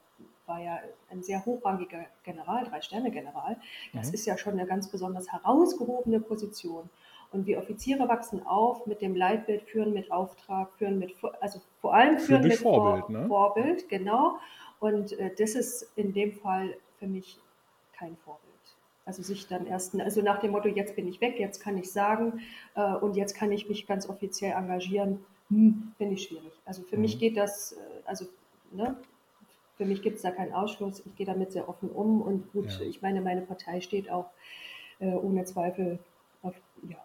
war ja ein sehr hochrangiger General, Drei-Sterne-General, das mhm. ist ja schon eine ganz besonders herausgehobene Position. Und wir Offiziere wachsen auf mit dem Leitbild führen mit Auftrag, führen mit, also vor allem führen mit Vorbild, Vor ne? Vorbild, genau. Und äh, das ist in dem Fall für mich kein Vorbild. Also sich dann erst, also nach dem Motto, jetzt bin ich weg, jetzt kann ich sagen äh, und jetzt kann ich mich ganz offiziell engagieren, hm, finde ich schwierig. Also für mhm. mich geht das, äh, also ne, für mich gibt es da keinen Ausschluss. Ich gehe damit sehr offen um und gut, ja. ich meine, meine Partei steht auch äh, ohne Zweifel auf, ja,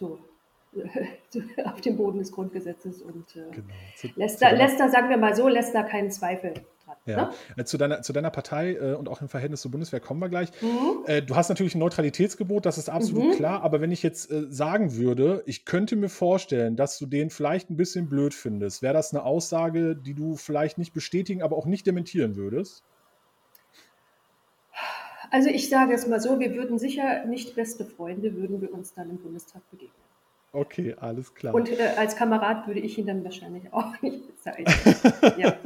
(laughs) zu, auf dem Boden des Grundgesetzes und äh, genau. zu, lässt, da, lässt da, sagen wir mal so, lässt da keinen Zweifel dran. Ja. Ne? Äh, zu, deiner, zu deiner Partei äh, und auch im Verhältnis zur Bundeswehr kommen wir gleich. Mhm. Äh, du hast natürlich ein Neutralitätsgebot, das ist absolut mhm. klar, aber wenn ich jetzt äh, sagen würde, ich könnte mir vorstellen, dass du den vielleicht ein bisschen blöd findest, wäre das eine Aussage, die du vielleicht nicht bestätigen, aber auch nicht dementieren würdest? Also ich sage es mal so, wir würden sicher nicht beste Freunde, würden wir uns dann im Bundestag begegnen. Okay, alles klar. Und äh, als Kamerad würde ich ihn dann wahrscheinlich (laughs) auch nicht bezeichnen. (laughs) ja.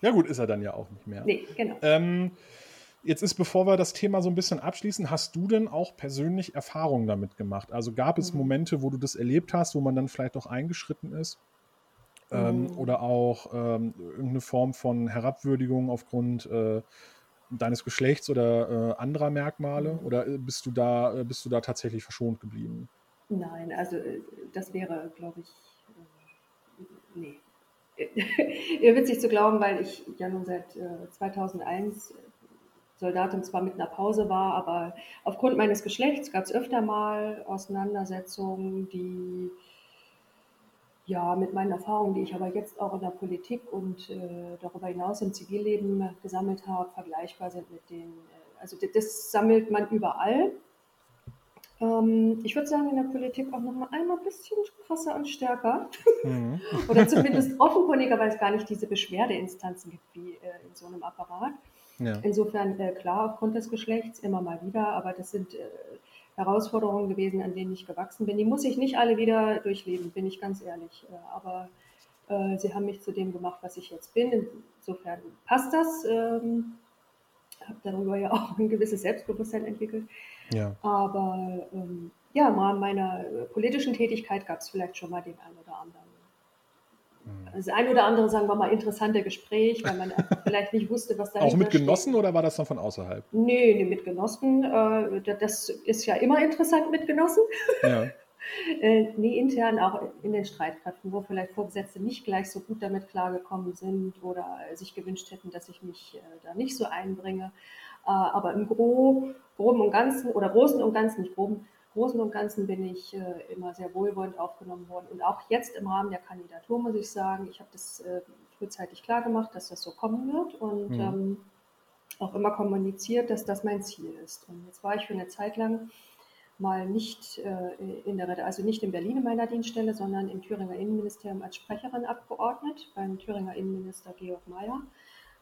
ja gut, ist er dann ja auch nicht mehr. Nee, genau. Ähm, jetzt ist, bevor wir das Thema so ein bisschen abschließen, hast du denn auch persönlich Erfahrungen damit gemacht? Also gab es mhm. Momente, wo du das erlebt hast, wo man dann vielleicht auch eingeschritten ist? Ähm, mhm. Oder auch ähm, irgendeine Form von Herabwürdigung aufgrund äh, deines Geschlechts oder äh, anderer Merkmale? Mhm. Oder äh, bist du da, äh, bist du da tatsächlich verschont geblieben? Nein, also äh, das wäre, glaube ich, nee. (laughs) Witzig zu glauben, weil ich ja nun seit 2001 Soldatin zwar mit einer Pause war, aber aufgrund meines Geschlechts gab es öfter mal Auseinandersetzungen, die ja, mit meinen Erfahrungen, die ich aber jetzt auch in der Politik und äh, darüber hinaus im Zivilleben gesammelt habe, vergleichbar sind mit den, äh, also das, sammelt man überall. Ähm, ich würde sagen, in der Politik auch noch mal einmal ein bisschen krasser und stärker. Mhm. (laughs) Oder zumindest offenkundiger, weil es gar nicht diese Beschwerdeinstanzen gibt wie äh, in so einem Apparat. Ja. Insofern äh, klar, aufgrund des Geschlechts immer mal wieder, aber das sind äh, Herausforderungen gewesen, an denen ich gewachsen bin. Die muss ich nicht alle wieder durchleben, bin ich ganz ehrlich. Äh, aber äh, sie haben mich zu dem gemacht, was ich jetzt bin. Insofern passt das. Ähm, habe darüber ja auch ein gewisses Selbstbewusstsein entwickelt. Ja. Aber ähm, ja, im Rahmen meiner politischen Tätigkeit gab es vielleicht schon mal den einen oder anderen. Das ein oder andere, sagen wir mal, interessante Gespräch, weil man (laughs) vielleicht nicht wusste, was da Auch mit Genossen steht. oder war das dann von außerhalb? Nee, nee mit Genossen. Äh, das ist ja immer interessant mit Genossen. Ja. (laughs) Äh, nee, intern auch in den Streitkräften, wo vielleicht Vorgesetzte nicht gleich so gut damit klargekommen sind oder sich gewünscht hätten, dass ich mich äh, da nicht so einbringe. Äh, aber im Gro, Groben und Ganzen oder Großen und Ganzen, nicht Groben, Großen und Ganzen bin ich äh, immer sehr wohlwollend aufgenommen worden. Und auch jetzt im Rahmen der Kandidatur muss ich sagen, ich habe das äh, frühzeitig klar gemacht, dass das so kommen wird und mhm. ähm, auch immer kommuniziert, dass das mein Ziel ist. Und jetzt war ich für eine Zeit lang mal nicht äh, in der also nicht in Berlin in meiner Dienststelle, sondern im Thüringer Innenministerium als Sprecherin abgeordnet beim Thüringer Innenminister Georg Mayer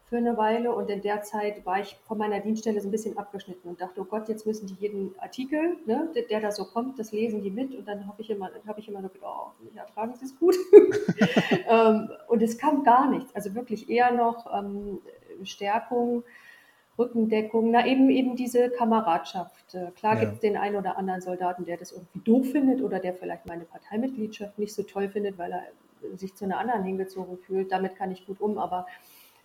für eine Weile und in der Zeit war ich von meiner Dienststelle so ein bisschen abgeschnitten und dachte, oh Gott, jetzt müssen die jeden Artikel, ne, der, der da so kommt, das lesen die mit und dann habe ich immer, habe ich immer so gedacht, oh, ja, tragen Sie es gut. (laughs) ähm, und es kam gar nichts, also wirklich eher noch ähm, Stärkung, Rückendeckung, na eben eben diese Kameradschaft. Äh, klar ja. gibt es den einen oder anderen Soldaten, der das irgendwie doof findet oder der vielleicht meine Parteimitgliedschaft nicht so toll findet, weil er sich zu einer anderen hingezogen fühlt. Damit kann ich gut um, aber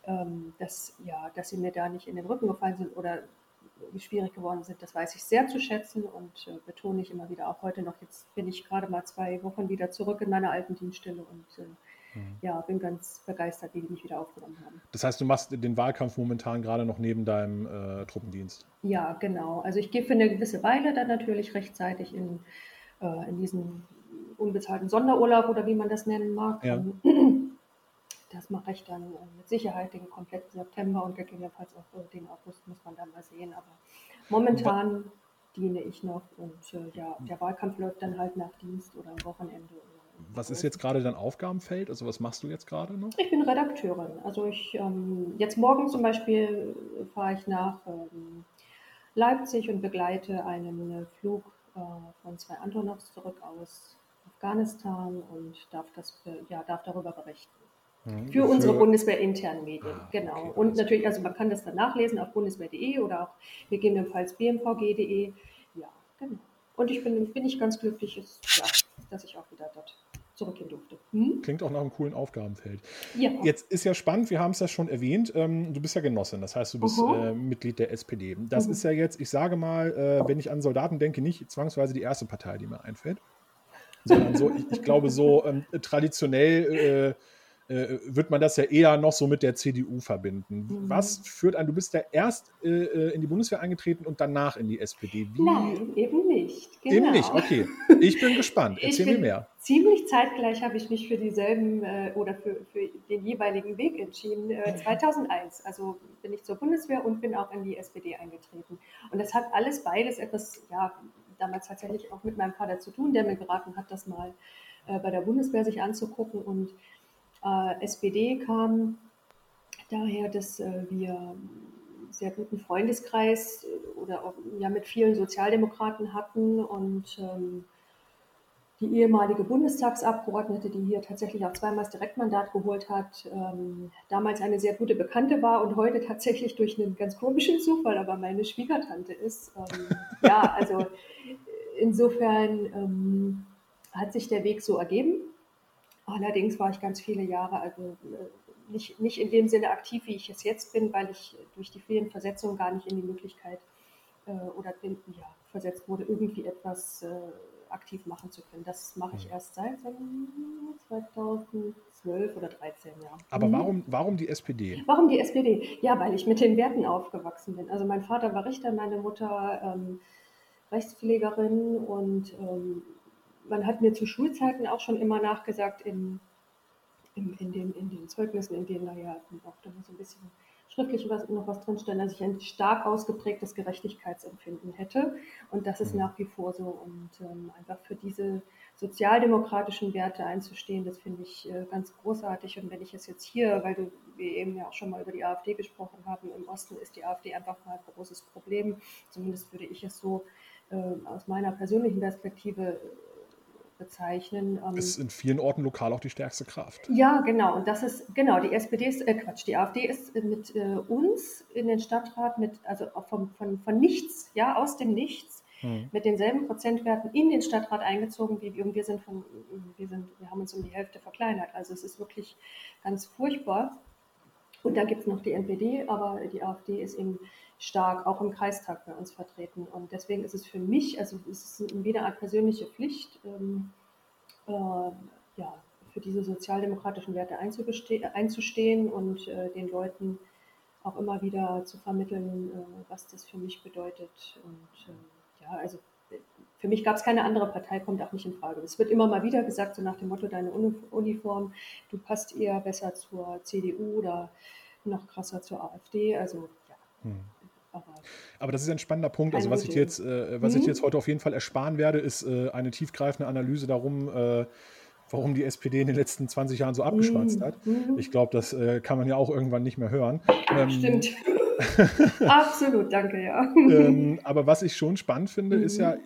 ähm, dass, ja, dass sie mir da nicht in den Rücken gefallen sind oder schwierig geworden sind, das weiß ich sehr zu schätzen und äh, betone ich immer wieder auch heute noch. Jetzt bin ich gerade mal zwei Wochen wieder zurück in meiner alten Dienststelle und äh, mhm. ja, bin ganz begeistert, wie die mich wieder aufgenommen haben. Das heißt, du machst den Wahlkampf momentan gerade noch neben deinem äh, Truppendienst? Ja, genau. Also ich gehe für eine gewisse Weile dann natürlich rechtzeitig in, äh, in diesen unbezahlten Sonderurlaub oder wie man das nennen mag. Ja. Das mache ich dann äh, mit Sicherheit den kompletten September und gegebenenfalls auch äh, den August, muss man dann mal sehen. Aber momentan diene ich noch und äh, ja, der Wahlkampf läuft dann halt nach Dienst oder am Wochenende. Was ist jetzt gerade dein Aufgabenfeld? Also was machst du jetzt gerade noch? Ich bin Redakteurin. Also ich ähm, jetzt morgen zum Beispiel fahre ich nach ähm, Leipzig und begleite einen Flug äh, von zwei Antonovs zurück aus Afghanistan und darf das ja darf darüber berichten. Mhm. Für unsere bundeswehrinternen Medien, ah, genau. Okay, und natürlich, also man kann das dann nachlesen auf bundeswehr.de oder auch gegebenenfalls bmvg.de. Ja, genau. Und ich bin, bin ich ganz glücklich, ja, dass ich auch wieder dort zurückgehen durfte. Hm? Klingt auch nach einem coolen Aufgabenfeld. Ja. Jetzt ist ja spannend, wir haben es ja schon erwähnt, ähm, du bist ja Genossin, das heißt, du bist äh, Mitglied der SPD. Das uh ist ja jetzt, ich sage mal, äh, wenn ich an Soldaten denke, nicht zwangsweise die erste Partei, die mir einfällt, sondern so, ich, ich glaube, so ähm, traditionell äh, wird man das ja eher noch so mit der CDU verbinden. Mhm. Was führt an, du bist ja erst äh, äh, in die Bundeswehr eingetreten und danach in die SPD. Wie? Nein, eben nicht. Genau. Eben nicht, okay. (laughs) Ich bin gespannt. Erzähl mir mehr. Ziemlich zeitgleich habe ich mich für dieselben äh, oder für, für, den jeweiligen Weg entschieden. 2001, äh, (laughs) also bin ich zur Bundeswehr und bin auch in die SPD eingetreten. Und das hat alles beides etwas, ja, damals tatsächlich auch mit meinem Vater zu tun, der mir geraten hat, das mal äh, bei der Bundeswehr sich anzugucken und äh, SPD kam daher, dass äh, wir einen sehr guten Freundeskreis äh, oder auch ja, mit vielen Sozialdemokraten hatten und ähm, die ehemalige Bundestagsabgeordnete, die hier tatsächlich auch zweimal das Direktmandat geholt hat, ähm, damals eine sehr gute Bekannte war und heute tatsächlich durch einen ganz komischen Zufall aber meine Schwiegertante ist. Ähm, ja, also insofern ähm, hat sich der Weg so ergeben. Allerdings war ich ganz viele Jahre, also äh, nicht, nicht in dem Sinne aktiv, wie ich es jetzt bin, weil ich durch die vielen Versetzungen gar nicht in die Möglichkeit äh, oder bin, ja, versetzt wurde, irgendwie etwas äh, aktiv machen zu können. Das mache ich mhm. erst seit 2012 oder 2013, ja. Aber mhm. warum, warum die SPD? Warum die SPD? Ja, weil ich mit den Werten aufgewachsen bin. Also mein Vater war Richter, meine Mutter ähm, Rechtspflegerin und ähm, man hat mir zu Schulzeiten auch schon immer nachgesagt, in, in, in, den, in den Zeugnissen, in denen da ja auch da so ein bisschen schriftlich was, noch was drinstehen, dass ich ein stark ausgeprägtes Gerechtigkeitsempfinden hätte. Und das ist mhm. nach wie vor so. Und ähm, einfach für diese sozialdemokratischen Werte einzustehen, das finde ich äh, ganz großartig. Und wenn ich es jetzt hier, weil du, wir eben ja auch schon mal über die AfD gesprochen haben, im Osten ist die AfD einfach mal ein großes Problem. Zumindest würde ich es so äh, aus meiner persönlichen Perspektive bezeichnen. Ähm, ist in vielen Orten lokal auch die stärkste Kraft. Ja, genau. Und das ist, genau, die SPD ist, äh, Quatsch, die AfD ist mit äh, uns in den Stadtrat, mit, also vom, von, von nichts, ja, aus dem Nichts, hm. mit denselben Prozentwerten in den Stadtrat eingezogen wie wir. Und wir sind von, wir sind, wir haben uns um die Hälfte verkleinert. Also es ist wirklich ganz furchtbar. Und dann gibt es noch die NPD, aber die AfD ist eben stark auch im Kreistag bei uns vertreten. Und deswegen ist es für mich, also es ist in jeder Art persönliche Pflicht, ähm, äh, ja, für diese sozialdemokratischen Werte einzustehen und äh, den Leuten auch immer wieder zu vermitteln, äh, was das für mich bedeutet. Und äh, ja, also für mich gab es keine andere Partei, kommt auch nicht in Frage. Es wird immer mal wieder gesagt, so nach dem Motto, deine Uniform, du passt eher besser zur CDU oder noch krasser zur AfD. Also ja. Hm. Aber, das ist ein spannender Punkt. Also was ich, jetzt, äh, was hm? ich jetzt heute auf jeden Fall ersparen werde, ist äh, eine tiefgreifende Analyse darum, äh, warum die SPD in den letzten 20 Jahren so abgeschwatzt mhm. hat. Mhm. Ich glaube, das äh, kann man ja auch irgendwann nicht mehr hören. Ähm, Stimmt. (laughs) Absolut, danke, ja. ähm, aber was ich schon spannend finde, mhm. ist ja,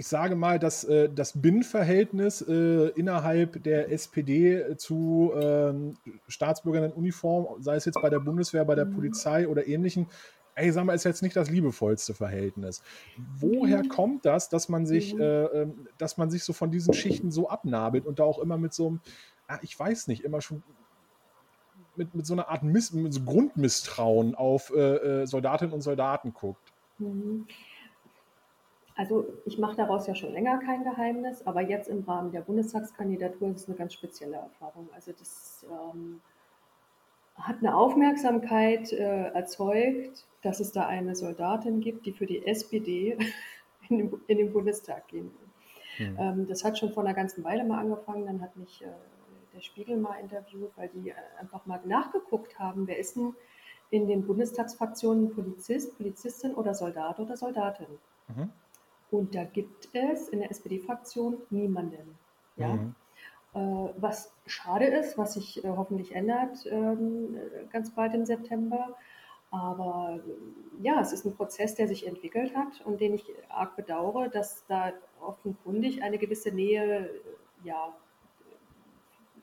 ich sage mal, dass äh, das Binnenverhältnis äh, innerhalb der SPD zu äh, Staatsbürgern in Uniform, sei es jetzt bei der Bundeswehr, bei der mhm. Polizei oder ähnlichen, ey, sag mal, ist jetzt nicht das liebevollste Verhältnis. Woher mhm. kommt das, dass man sich, mhm. äh, ähm, dass man sich so von diesen Schichten so abnabelt und da auch immer mit so einem, ah, ich weiß nicht, immer schon mit, mit so einer Art Miss, so Grundmisstrauen auf äh, äh, Soldatinnen und Soldaten guckt? Also ich mache daraus ja schon länger kein Geheimnis, aber jetzt im Rahmen der Bundestagskandidatur ist es eine ganz spezielle Erfahrung. Also das ähm, hat eine Aufmerksamkeit äh, erzeugt, dass es da eine Soldatin gibt, die für die SPD (laughs) in den, in den Bundestag gehen will. Mhm. Ähm, das hat schon vor einer ganzen Weile mal angefangen. Dann hat mich äh, der Spiegel mal interviewt, weil die äh, einfach mal nachgeguckt haben, wer ist denn in den Bundestagsfraktionen Polizist, Polizistin oder Soldat oder Soldatin. Mhm. Und da gibt es in der SPD-Fraktion niemanden. Ja? Mhm. Äh, was schade ist, was sich äh, hoffentlich ändert ähm, ganz bald im September. Aber ja, es ist ein Prozess, der sich entwickelt hat und den ich arg bedauere, dass da offenkundig eine gewisse Nähe ja,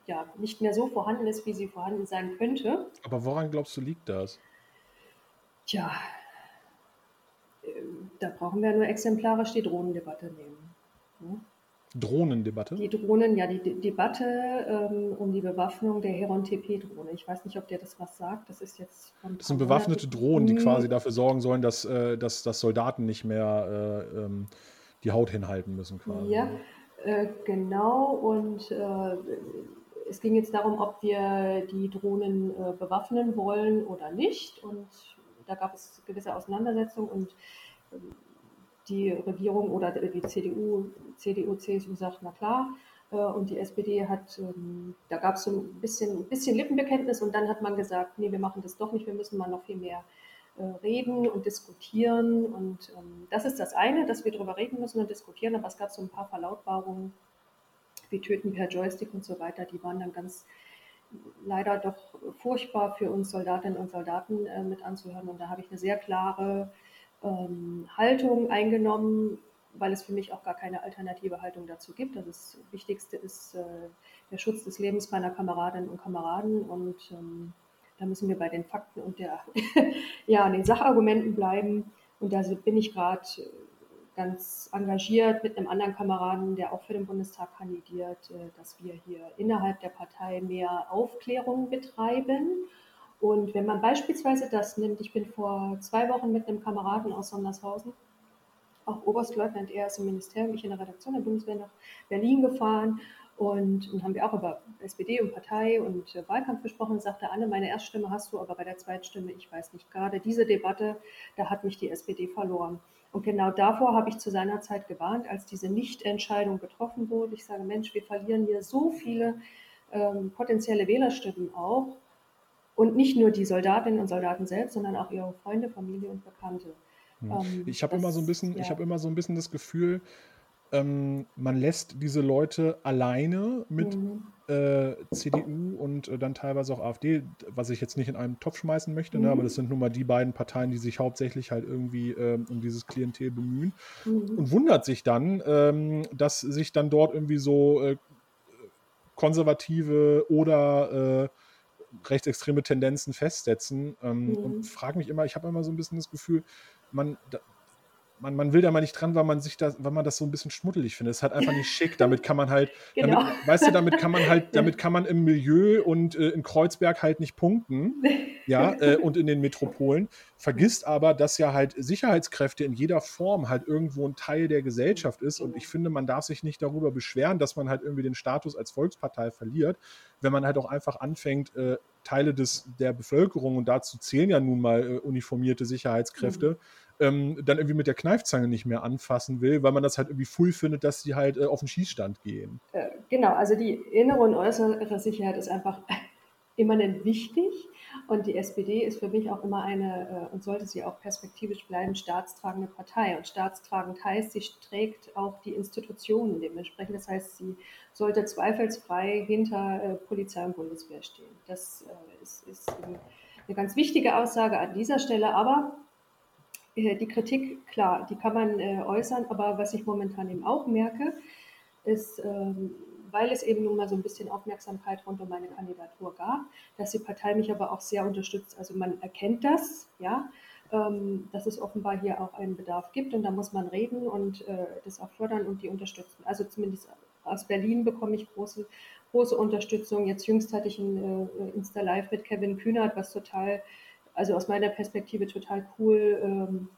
ja, nicht mehr so vorhanden ist, wie sie vorhanden sein könnte. Aber woran glaubst du, liegt das? Tja, da brauchen wir nur exemplarisch die Drohnendebatte nehmen. Hm? Drohnendebatte? Die Drohnen, ja, die De Debatte ähm, um die Bewaffnung der Heron-TP-Drohne. Ich weiß nicht, ob dir das was sagt. Das ist jetzt Das sind bewaffnete Drohnen, die mhm. quasi dafür sorgen sollen, dass, äh, dass, dass Soldaten nicht mehr äh, ähm, die Haut hinhalten müssen. Quasi. Ja, äh, genau. Und äh, es ging jetzt darum, ob wir die Drohnen äh, bewaffnen wollen oder nicht. Und da gab es gewisse Auseinandersetzungen und die Regierung oder die CDU, CDU, CSU sagt, na klar, äh, und die SPD hat, ähm, da gab es so ein bisschen, ein bisschen Lippenbekenntnis und dann hat man gesagt, nee, wir machen das doch nicht, wir müssen mal noch viel mehr äh, reden und diskutieren. Und ähm, das ist das eine, dass wir darüber reden müssen und diskutieren, aber es gab so ein paar Verlautbarungen, wie Töten per Joystick und so weiter, die waren dann ganz leider doch furchtbar für uns Soldatinnen und Soldaten äh, mit anzuhören. Und da habe ich eine sehr klare ähm, Haltung eingenommen, weil es für mich auch gar keine alternative Haltung dazu gibt. Also das Wichtigste ist äh, der Schutz des Lebens meiner Kameradinnen und Kameraden und ähm, da müssen wir bei den Fakten und der, (laughs) ja, den Sachargumenten bleiben. Und da bin ich gerade ganz engagiert mit einem anderen Kameraden, der auch für den Bundestag kandidiert, äh, dass wir hier innerhalb der Partei mehr Aufklärung betreiben. Und wenn man beispielsweise das nimmt, ich bin vor zwei Wochen mit einem Kameraden aus Sondershausen, auch Oberstleutnant, er ist im Ministerium, ich in der Redaktion der Bundeswehr nach Berlin gefahren und, und haben wir auch über SPD und Partei und äh, Wahlkampf gesprochen sagte, Anne, meine Erststimme hast du, aber bei der Zweitstimme, ich weiß nicht, gerade diese Debatte, da hat mich die SPD verloren. Und genau davor habe ich zu seiner Zeit gewarnt, als diese Nichtentscheidung getroffen wurde. Ich sage, Mensch, wir verlieren hier so viele ähm, potenzielle Wählerstimmen auch. Und nicht nur die Soldatinnen und Soldaten selbst, sondern auch ihre Freunde, Familie und Bekannte. Hm. Ähm, ich habe immer so ein bisschen, ja. ich habe immer so ein bisschen das Gefühl, ähm, man lässt diese Leute alleine mit mhm. äh, CDU und äh, dann teilweise auch AfD, was ich jetzt nicht in einen Topf schmeißen möchte, mhm. ne, aber das sind nun mal die beiden Parteien, die sich hauptsächlich halt irgendwie äh, um dieses Klientel bemühen mhm. und wundert sich dann, ähm, dass sich dann dort irgendwie so äh, konservative oder äh, rechtsextreme Tendenzen festsetzen ähm, und mhm. frage mich immer, ich habe immer so ein bisschen das Gefühl, man, man, man will da mal nicht dran, weil man sich da, weil man das so ein bisschen schmuddelig findet. Es ist halt einfach nicht schick. Damit kann man halt, (laughs) genau. damit, weißt du, damit kann man halt, (laughs) damit kann man im Milieu und äh, in Kreuzberg halt nicht punkten. (laughs) Ja, äh, und in den Metropolen. Vergisst aber, dass ja halt Sicherheitskräfte in jeder Form halt irgendwo ein Teil der Gesellschaft ist. Und ich finde, man darf sich nicht darüber beschweren, dass man halt irgendwie den Status als Volkspartei verliert, wenn man halt auch einfach anfängt, äh, Teile des, der Bevölkerung, und dazu zählen ja nun mal äh, uniformierte Sicherheitskräfte, mhm ähm, dann irgendwie mit der Kneifzange nicht mehr anfassen will, weil man das halt irgendwie full findet, dass sie halt äh, auf den Schießstand gehen. Äh, genau, also die innere und äußere Sicherheit ist einfach (laughs) immanent wichtig. Und die SPD ist für mich auch immer eine, äh, und sollte sie auch perspektivisch bleiben, staatstragende Partei. Und staatstragend heißt, sie trägt auch die Institutionen dementsprechend. Das heißt, sie sollte zweifelsfrei hinter äh, Polizei und Bundeswehr stehen. Das äh, ist, ist eine ganz wichtige Aussage an dieser Stelle. Aber die Kritik, klar, die kann man äh, äußern, aber was ich momentan eben auch merke, ist, ähm, weil es eben nun mal so ein bisschen Aufmerksamkeit rund um meine Kandidatur gab, dass die Partei mich aber auch sehr unterstützt. Also man erkennt das, ja, ähm, dass es offenbar hier auch einen Bedarf gibt und da muss man reden und äh, das auch fördern und die unterstützen. Also zumindest aus Berlin bekomme ich große, große Unterstützung. Jetzt jüngst hatte ich ein äh, Insta-Live mit Kevin Kühnert, was total also aus meiner Perspektive total cool. Ähm,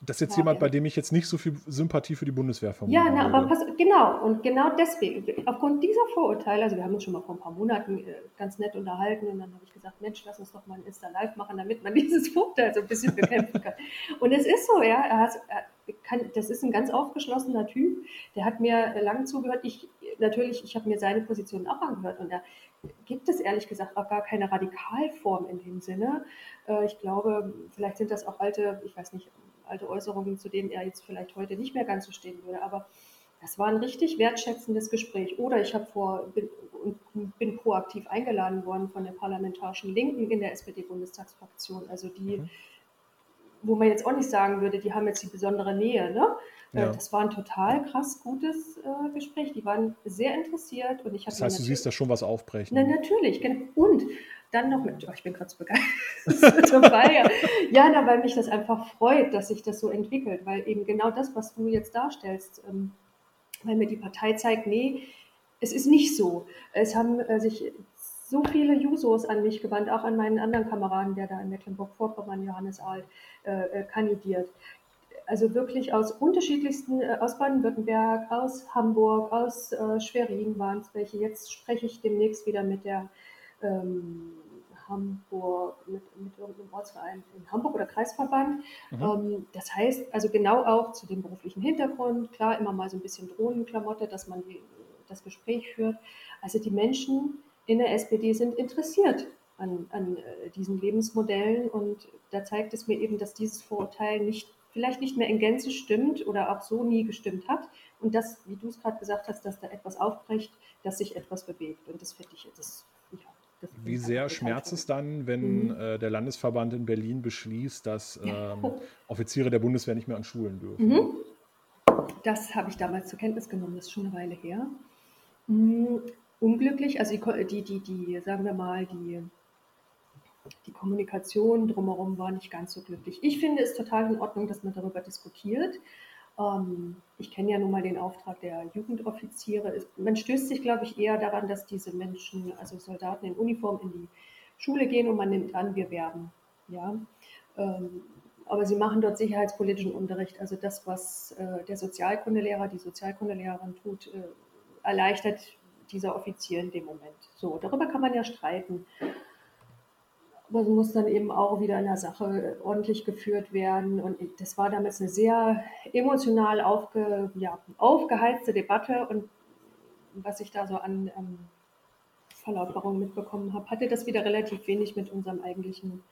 das ist jetzt ja, jemand, bei dem ich jetzt nicht so viel Sympathie für die Bundeswehr vermute. Ja, na, aber pass, genau. Und genau deswegen, aufgrund dieser Vorurteile, also wir haben uns schon mal vor ein paar Monaten äh, ganz nett unterhalten und dann habe ich gesagt, Mensch, lass uns doch mal ein Insta-Live machen, damit man (laughs) dieses Vorurteil so ein bisschen bekämpfen kann. und es ist so, ja, er, hat, er kann, das ist ein ganz aufgeschlossener Typ, der hat mir lange zugehört. Ich, natürlich, ich habe mir seine Position auch angehört und er gibt es ehrlich gesagt auch gar keine Radikalform in dem Sinne. Äh, ich glaube, vielleicht sind das auch alte, ich weiß nicht, alte Äußerungen, zu denen er jetzt vielleicht heute nicht mehr ganz so stehen würde, aber das war ein richtig wertschätzendes Gespräch. Oder ich habe vor, bin, bin proaktiv eingeladen worden von der parlamentarischen Linken in der SPD-Bundestagsfraktion. Also die, mhm. wo man jetzt auch nicht sagen würde, die haben jetzt die besondere Nähe. Ne? Äh, ja. Das war ein total krass gutes äh, Gespräch. Die waren sehr interessiert und ich Das heißt, du siehst da schon was aufbrechen. Na, natürlich. Und dann noch mit, oh, ich bin gerade so begeistert (laughs) dabei. ja, na, weil mich das einfach freut, dass sich das so entwickelt, weil eben genau das, was du jetzt darstellst, ähm, weil mir die Partei zeigt, nee, es ist nicht so. Es haben äh, sich so viele Jusos an mich gewandt, auch an meinen anderen Kameraden, der da in Mecklenburg-Vorpommern, Johannes Ahl, äh, äh kandidiert also wirklich aus unterschiedlichsten, äh, aus Baden-Württemberg, aus Hamburg, aus äh, Schwerin waren es welche. Jetzt spreche ich demnächst wieder mit der ähm, Hamburg, mit, mit irgendeinem Ortsverein in Hamburg oder Kreisverband. Mhm. Ähm, das heißt also genau auch zu dem beruflichen Hintergrund, klar immer mal so ein bisschen Drohnenklamotte, dass man die, das Gespräch führt. Also die Menschen in der SPD sind interessiert an, an äh, diesen Lebensmodellen und da zeigt es mir eben, dass dieses Vorurteil nicht vielleicht nicht mehr in Gänze stimmt oder auch so nie gestimmt hat. Und das, wie du es gerade gesagt hast, dass da etwas aufbricht, dass sich etwas bewegt. Und das finde ich, das, ja, das Wie sehr schmerzt es dann, wenn mhm. äh, der Landesverband in Berlin beschließt, dass ähm, (laughs) Offiziere der Bundeswehr nicht mehr an Schulen dürfen? Mhm. Das habe ich damals zur Kenntnis genommen, das ist schon eine Weile her. Mhm. Unglücklich, also die, die, die, die, sagen wir mal, die die Kommunikation drumherum war nicht ganz so glücklich. Ich finde es total in Ordnung, dass man darüber diskutiert. Ähm, ich kenne ja nun mal den Auftrag der Jugendoffiziere. Man stößt sich, glaube ich, eher daran, dass diese Menschen, also Soldaten in Uniform, in die Schule gehen und man nimmt an, wir werben. Ja? Ähm, aber sie machen dort sicherheitspolitischen Unterricht. Also das, was äh, der Sozialkundelehrer, die Sozialkundelehrerin tut, äh, erleichtert dieser Offizier in dem Moment. So, darüber kann man ja streiten. Aber muss dann eben auch wieder in der Sache ordentlich geführt werden. Und das war damals eine sehr emotional aufge, ja, aufgeheizte Debatte. Und was ich da so an ähm, Verlautbarungen mitbekommen habe, hatte das wieder relativ wenig mit unserem eigentlichen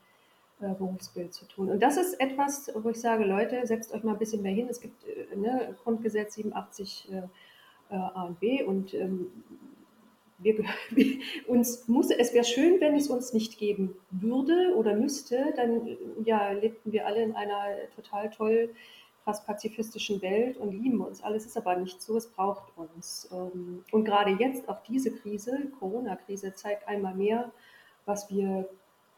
äh, Berufsbild zu tun. Und das ist etwas, wo ich sage, Leute, setzt euch mal ein bisschen mehr hin. Es gibt äh, ne, Grundgesetz 87 äh, äh, A und B und ähm, (laughs) wir, uns muss, es wäre schön, wenn es uns nicht geben würde oder müsste, dann ja, lebten wir alle in einer total toll, fast pazifistischen Welt und lieben uns. Alles ist aber nicht so, es braucht uns. Ähm, und gerade jetzt, auch diese Krise, Corona-Krise, zeigt einmal mehr, was wir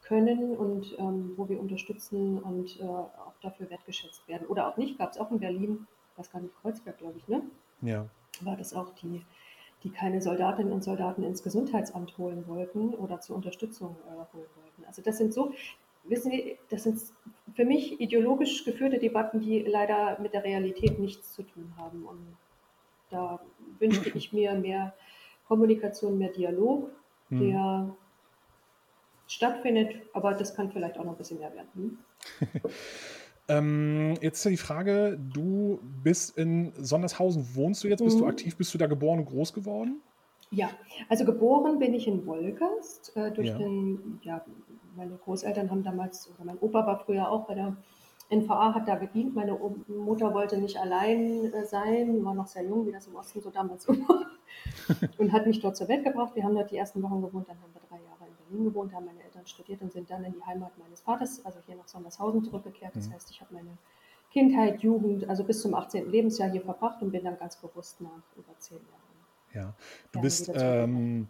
können und ähm, wo wir unterstützen und äh, auch dafür wertgeschätzt werden. Oder auch nicht, gab es auch in Berlin, weiß gar nicht, Kreuzberg, glaube ich, ne? Ja. War das auch die, die keine Soldatinnen und Soldaten ins Gesundheitsamt holen wollten oder zur Unterstützung äh, holen wollten. Also das sind so, wissen Sie, das sind für mich ideologisch geführte Debatten, die leider mit der Realität nichts zu tun haben. Und da wünschte ich mir mehr Kommunikation, mehr Dialog, hm. der stattfindet, aber das kann vielleicht auch noch ein bisschen mehr werden. Hm? (laughs) ähm, jetzt die Frage, du bist in Sondershausen, wohnst du jetzt, bist mhm. du aktiv, bist du da geboren und groß geworden? Ja, also geboren bin ich in Wolgast. Äh, durch ja. den, ja, meine Großeltern haben damals, oder mein Opa war früher auch bei der NVA, hat da gedient. Meine Mutter wollte nicht allein äh, sein, war noch sehr jung, wie das im Osten so damals war, (laughs) und hat mich dort zur Welt gebracht. Wir haben dort die ersten Wochen gewohnt, dann haben wir drei Jahre in Berlin gewohnt, haben meine Eltern studiert und sind dann in die Heimat meines Vaters, also hier nach Sondershausen zurückgekehrt. Das mhm. heißt, ich habe meine Kindheit, Jugend, also bis zum 18. Lebensjahr hier verbracht und bin dann ganz bewusst nach über zehn Jahren ja. Du bist, ähm,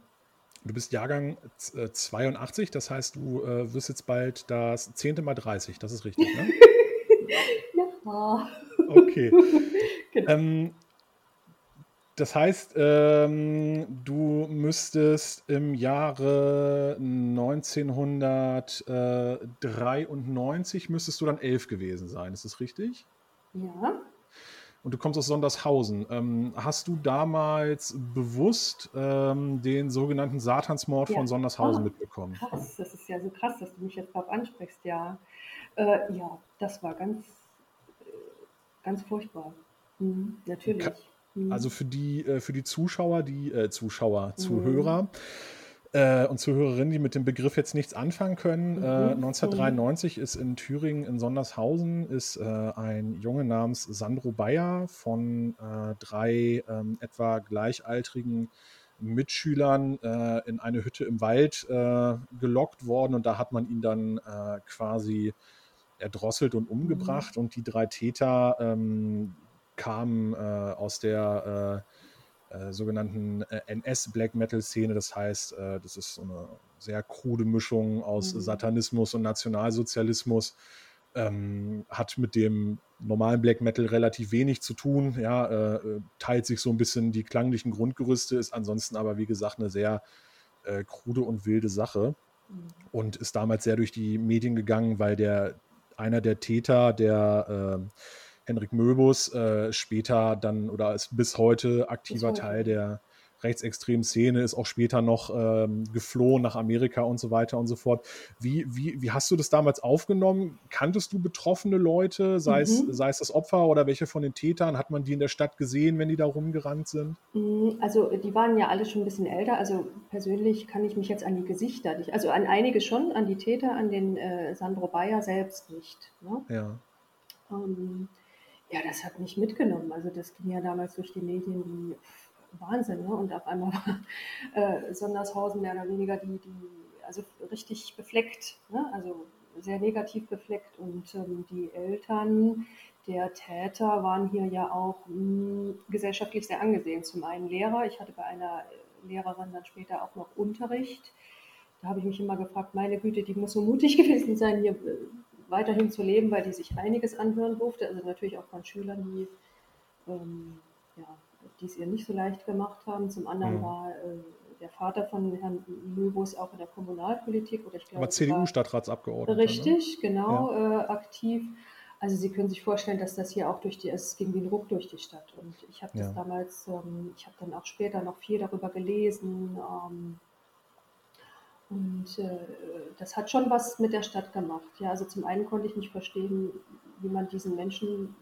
du bist Jahrgang 82, äh, das heißt, du äh, wirst jetzt bald das zehnte Mal 30, das ist richtig, ne? (laughs) ja. Okay. (laughs) genau. ähm, das heißt, ähm, du müsstest im Jahre 1993 müsstest du dann elf gewesen sein. Ist das richtig? Ja und du kommst aus Sondershausen. Ähm, hast du damals bewusst ähm, den sogenannten Satansmord ja. von Sondershausen ah, mitbekommen? Krass, das ist ja so krass, dass du mich jetzt darauf ansprichst, ja. Äh, ja, das war ganz, äh, ganz furchtbar. Mhm, natürlich. Mhm. Also für die, äh, für die Zuschauer, die äh, Zuschauer, mhm. Zuhörer, äh, und Zuhörerinnen, die mit dem Begriff jetzt nichts anfangen können. Mhm. Äh, 1993 ist in Thüringen in Sondershausen ist ein Junge namens Sandro Bayer von drei ähm, etwa gleichaltrigen Mitschülern in eine Hütte im Wald gelockt worden und da hat man ihn dann quasi erdrosselt und umgebracht mhm. und die drei Täter ähm, kamen aus der äh, sogenannten äh, NS-Black Metal-Szene. Das heißt, äh, das ist so eine sehr krude Mischung aus mhm. Satanismus und Nationalsozialismus. Ähm, hat mit dem normalen Black Metal relativ wenig zu tun. Ja, äh, äh, teilt sich so ein bisschen die klanglichen Grundgerüste, ist ansonsten aber, wie gesagt, eine sehr äh, krude und wilde Sache. Mhm. Und ist damals sehr durch die Medien gegangen, weil der einer der Täter, der äh, Henrik Möbus, äh, später dann oder ist bis heute aktiver bis heute. Teil der rechtsextremen Szene, ist auch später noch ähm, geflohen nach Amerika und so weiter und so fort. Wie, wie, wie hast du das damals aufgenommen? Kanntest du betroffene Leute, sei, mhm. es, sei es das Opfer oder welche von den Tätern? Hat man die in der Stadt gesehen, wenn die da rumgerannt sind? Mhm, also die waren ja alle schon ein bisschen älter. Also persönlich kann ich mich jetzt an die Gesichter nicht, also an einige schon, an die Täter, an den äh, Sandro Bayer selbst nicht. Ne? Ja. Ähm, ja, das hat mich mitgenommen. Also das ging ja damals durch die Medien wie Wahnsinn. Ne? Und auf einmal war äh, Sondershausen mehr oder weniger die, die also richtig befleckt, ne? also sehr negativ befleckt. Und ähm, die Eltern der Täter waren hier ja auch mh, hm, gesellschaftlich sehr angesehen. Zum einen Lehrer. Ich hatte bei einer Lehrerin dann später auch noch Unterricht. Da habe ich mich immer gefragt, meine Güte, die muss so mutig (laughs) gewesen sein, hier äh, weiterhin zu leben, weil die sich einiges anhören durfte. Also natürlich auch von Schülern, die ähm, ja, es ihr nicht so leicht gemacht haben. Zum anderen mhm. war äh, der Vater von Herrn Möbus auch in der Kommunalpolitik oder ich glaube. CDU-Stadtratsabgeordneter. Richtig, ne? genau, ja. äh, aktiv. Also Sie können sich vorstellen, dass das hier auch durch die, es ging wie ein Ruck durch die Stadt. Und ich habe das ja. damals, ähm, ich habe dann auch später noch viel darüber gelesen. Ähm, und äh, das hat schon was mit der Stadt gemacht. Ja, also zum einen konnte ich nicht verstehen, wie man diesen Menschen,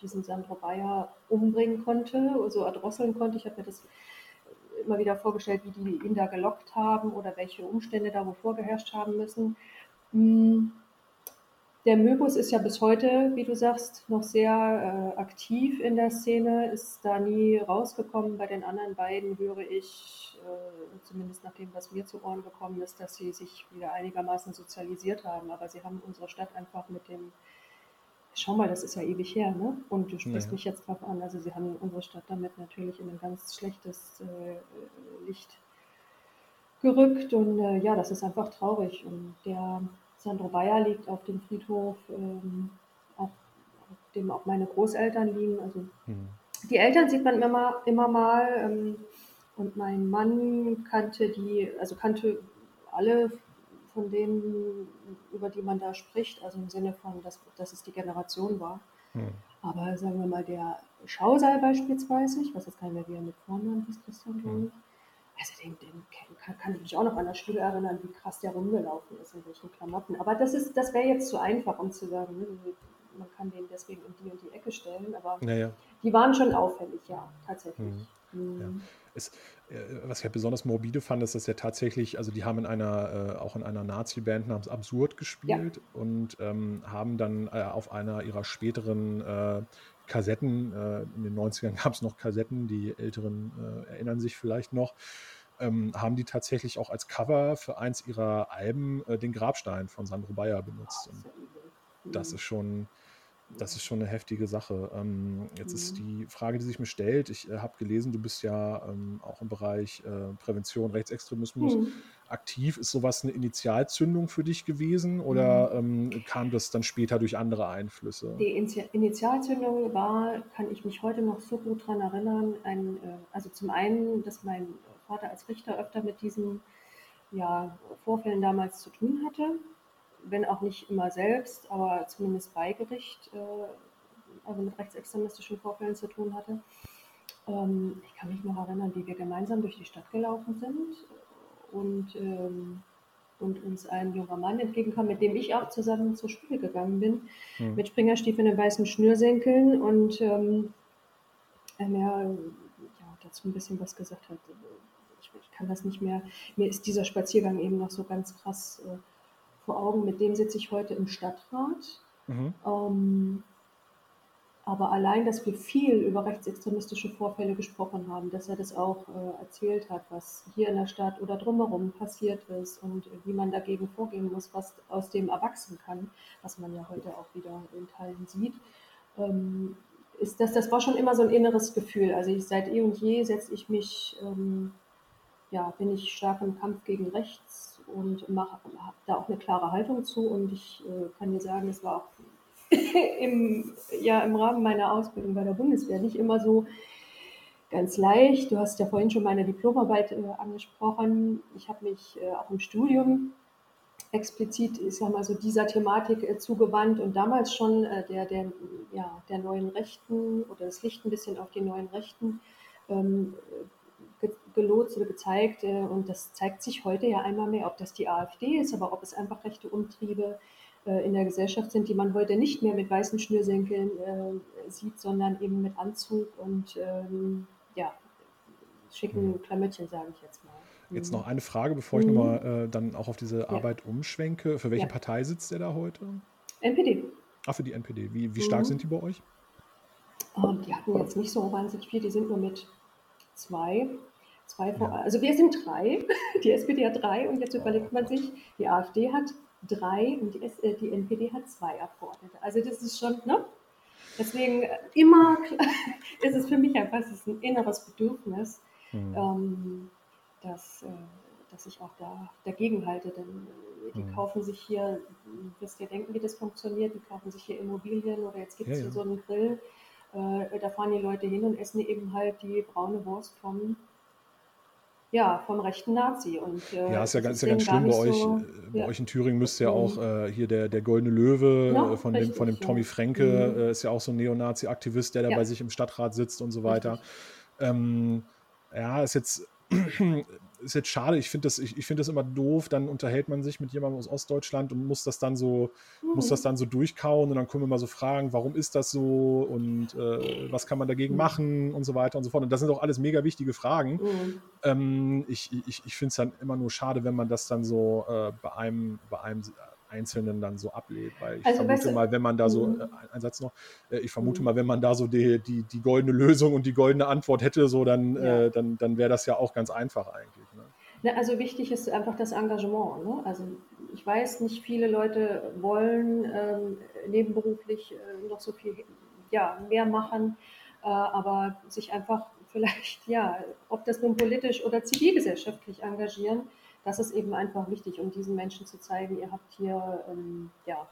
diesen Sandro Bayer umbringen konnte, so erdrosseln konnte. Ich habe mir das immer wieder vorgestellt, wie die ihn da gelockt haben oder welche Umstände da wo vorgeherrscht haben müssen. Hm der Möbus ist ja bis heute, wie du sagst, noch sehr äh, aktiv in der Szene, ist da nie rausgekommen. Bei den anderen beiden höre ich, äh, zumindest nach dem, was mir zu Ohren gekommen ist, dass sie sich wieder einigermaßen sozialisiert haben. Aber sie haben unsere Stadt einfach mit dem, schau mal, das ist ja ewig her, ne? Und du sprichst ja. mich jetzt drauf an. Also sie haben unsere Stadt damit natürlich in ein ganz schlechtes äh, Licht gerückt und äh, ja, das ist einfach traurig. Und der Sandro Bayer liegt auf dem Friedhof, ähm, auf, auf, dem auch meine Großeltern liegen. Also mhm. die Eltern sieht man immer, immer mal. Ähm, und mein Mann kannte die, also kannte alle von denen, über die man da spricht, also im Sinne von, dass, dass es die Generation war. Mhm. Aber sagen wir mal, der Schausaal beispielsweise, ich weiß jetzt gar nicht mehr, wie er mit Vornamen hieß, Christian, mhm. Also den, den kann, kann, ich mich auch noch an der Schule erinnern, wie krass der rumgelaufen ist, in welchen Klamotten. Aber das das wäre jetzt zu einfach, um zu sagen, ne? man kann den deswegen in die und die Ecke stellen. Aber naja. die waren schon auffällig, ja, tatsächlich. Mhm. Mhm. Ja. Es, äh, was ich halt besonders morbide fand, ist, dass er tatsächlich, also die haben in einer, äh, auch in einer Nazi-Band namens Absurd gespielt ja. und ähm, haben dann äh, auf einer ihrer späteren äh, Kassetten, äh, in den 90ern gab es noch Kassetten, die Älteren äh, erinnern sich vielleicht noch, ähm, haben die tatsächlich auch als Cover für eins ihrer Alben den Grabstein von Sandro Bayer benutzt. Und das ist schon, das ist schon eine heftige Sache. Ähm, jetzt mhm. ist die Frage, die sich mir stellt, ich äh, habe gelesen, du bist ja ähm, auch im Bereich äh, Prävention, Rechtsextremismus mhm. aktiv. Ist sowas eine Initialzündung für dich gewesen oder mhm. ähm, kam das dann später durch andere Einflüsse? Die Initialzündung war, kann ich mich heute noch so gut daran erinnern, ein, äh, also zum einen, dass mein Vater als Richter öfter mit diesen ja, Vorfällen damals zu tun hatte wenn auch nicht immer selbst, aber zumindest bei Gericht, äh, also mit rechtsextremistischen Vorfällen zu tun hatte. Ähm, ich kann mich noch erinnern, wie wir gemeinsam durch die Stadt gelaufen sind und, ähm, und uns ein junger Mann entgegenkam, mit dem ich auch zusammen zur Schule gegangen bin, mhm. mit Springerstiefeln und weißen Schnürsenkeln und ähm, er mir ja, dazu ein bisschen was gesagt hat. Ich, ich, kann das nicht mehr, mir ist dieser Spaziergang eben noch so ganz krass äh, vor Augen, mit dem sitze ich heute im Stadtrat. Mhm. Ähm, aber allein, dass wir viel über rechtsextremistische Vorfälle gesprochen haben, dass er das auch äh, erzählt hat, was hier in der Stadt oder drumherum passiert ist und wie man dagegen vorgehen muss, was aus dem erwachsen kann, was man ja heute auch wieder in Teilen sieht, ähm, ist das, das war schon immer so ein inneres Gefühl. Also ich, seit eh und je setze ich mich, ähm, ja, bin ich stark im Kampf gegen rechts und habe da auch eine klare Haltung zu. Und ich äh, kann dir sagen, es war auch (laughs) im, ja, im Rahmen meiner Ausbildung bei der Bundeswehr nicht immer so ganz leicht. Du hast ja vorhin schon meine Diplomarbeit äh, angesprochen. Ich habe mich äh, auch im Studium explizit, ich sag mal so, dieser Thematik äh, zugewandt und damals schon äh, der, der, ja, der neuen Rechten oder das Licht ein bisschen auf die neuen Rechten ähm, gelotst oder gezeigt. Äh, und das zeigt sich heute ja einmal mehr, ob das die AfD ist, aber ob es einfach rechte Umtriebe äh, in der Gesellschaft sind, die man heute nicht mehr mit weißen Schnürsenkeln äh, sieht, sondern eben mit Anzug und ähm, ja, schicken mhm. Klamottchen, sage ich jetzt mal. Jetzt noch eine Frage, bevor ich mhm. nochmal äh, dann auch auf diese Arbeit ja. umschwenke. Für welche ja. Partei sitzt der da heute? NPD. Ach, für die NPD. Wie, wie stark mhm. sind die bei euch? Die hatten jetzt nicht so wahnsinnig viel, die sind nur mit zwei. Zwei ja. Also wir sind drei, (laughs) die SPD hat drei und jetzt überlegt man sich, die AfD hat drei und die, äh, die NPD hat zwei Abgeordnete. Also das ist schon, ne? Deswegen äh, immer (laughs) ist es für mich einfach es ist ein inneres Bedürfnis, mhm. ähm, dass, äh, dass ich auch da dagegen halte. Denn die mhm. kaufen sich hier, wirst ihr denken, wie das funktioniert, die kaufen sich hier Immobilien oder jetzt gibt es ja, hier ja. so einen Grill äh, da fahren die Leute hin und essen eben halt die braune Wurst vom, ja, vom rechten Nazi. Und, äh, ja, ist ja, ganz, ist ja ganz schlimm bei euch. So, bei ja. euch in Thüringen müsste ja auch äh, hier der, der Goldene Löwe ja, äh, von, richtig, dem, von dem Tommy Fränke, mhm. Äh, ist ja auch so ein Neonazi-Aktivist, der da bei sich im Stadtrat sitzt und so weiter. Ähm, ja, ist jetzt (clears throat) ist jetzt schade, ich finde das, ich, ich find das immer doof, dann unterhält man sich mit jemandem aus Ostdeutschland und muss das dann so, mhm. muss das dann so durchkauen und dann können wir mal so fragen, warum ist das so und äh, was kann man dagegen mhm. machen und so weiter und so fort. Und das sind auch alles mega wichtige Fragen. Mhm. Ähm, ich ich, ich finde es dann immer nur schade, wenn man das dann so äh, bei einem, bei einem Einzelnen dann so ablehnt. Weil ich also, vermute weißt du, mal, wenn man da so, mhm. äh, ein Satz noch, äh, ich vermute mhm. mal, wenn man da so die, die, die goldene Lösung und die goldene Antwort hätte, so dann, ja. äh, dann, dann wäre das ja auch ganz einfach eigentlich. Ne? Na, also wichtig ist einfach das Engagement. Ne? Also ich weiß, nicht viele Leute wollen ähm, nebenberuflich äh, noch so viel ja, mehr machen, äh, aber sich einfach (laughs) vielleicht, ja, ob das nun politisch oder zivilgesellschaftlich engagieren, das ist eben einfach wichtig, um diesen Menschen zu zeigen, ihr habt hier ähm, ja,